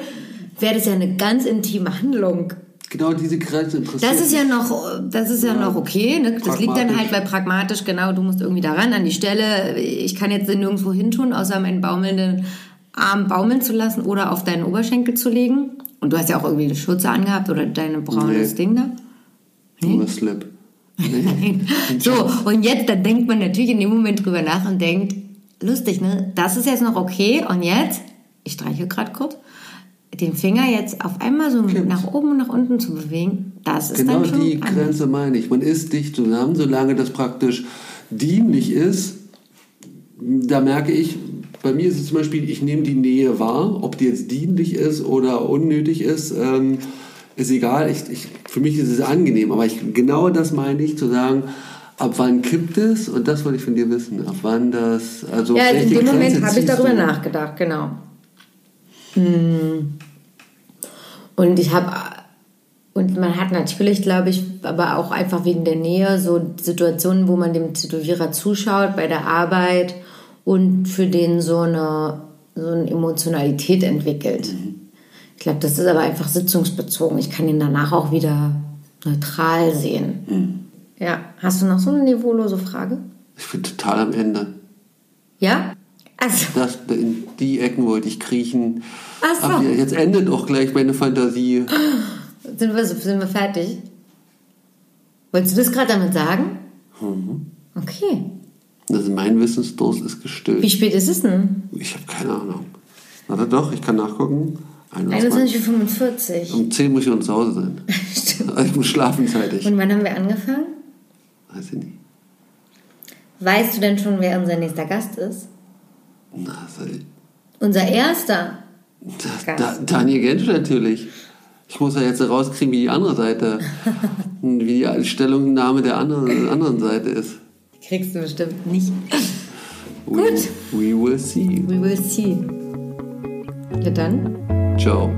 wäre das ja eine ganz intime Handlung. genau diese Grenze interessiert Das ist ja noch, das ist ja, noch okay. Ne? Das liegt dann halt bei pragmatisch, genau, du musst irgendwie daran an die Stelle. Ich kann jetzt nirgendwo hin tun, außer meinen baumelnden Arm baumeln zu lassen oder auf deinen Oberschenkel zu legen. Und du hast ja auch irgendwie eine Schürze angehabt oder deine braunes Nee. Ding da. Nur Slip. Nein. So, und jetzt, da denkt man natürlich in dem Moment drüber nach und denkt, lustig, ne? Das ist jetzt noch okay. Und jetzt, ich streiche gerade kurz, den Finger jetzt auf einmal so nach oben und nach unten zu bewegen, das ist Genau dann schon die anders. Grenze meine ich. Man ist dicht zusammen, solange das praktisch dienlich ist. Da merke ich, bei mir ist es zum Beispiel, ich nehme die Nähe wahr, ob die jetzt dienlich ist oder unnötig ist, ähm, ist egal. Ich, ich, für mich ist es angenehm, aber ich, genau das meine ich, zu sagen, ab wann kippt es? Und das wollte ich von dir wissen. Ab wann das, also Ja, in dem Grenze Moment habe ich darüber du? nachgedacht, genau. Hm. Und ich habe, und man hat natürlich, glaube ich, aber auch einfach wegen der Nähe so Situationen, wo man dem Tätowierer zuschaut bei der Arbeit und für den so eine, so eine Emotionalität entwickelt. Ich glaube, das ist aber einfach sitzungsbezogen. Ich kann ihn danach auch wieder neutral sehen. Ja, hast du noch so eine niveaulose Frage? Ich bin total am Ende. Ja? Also, Das, in die Ecken wollte ich kriechen. Ach so. Aber jetzt endet auch gleich meine Fantasie. Sind wir, sind wir fertig? Wolltest du das gerade damit sagen? Okay. Also mein Wissensdurst ist gestillt. Wie spät ist es denn? Ich habe keine Ahnung. Warte doch, ich kann nachgucken. 21. 21.45 Uhr. Um 10 muss ich schon zu Hause sein. Also ich muss schlafen zeitig. Und wann haben wir angefangen? Weiß ich nicht. Weißt du denn schon, wer unser nächster Gast ist? Na, das, Unser erster. Gast. da, Daniel Gensch natürlich. Ich muss ja jetzt rauskriegen, wie die andere Seite, wie die Stellungnahme der anderen, anderen Seite ist. Kriegst du bestimmt nicht. We, Gut. We will see. We will see. Ja dann. Ciao.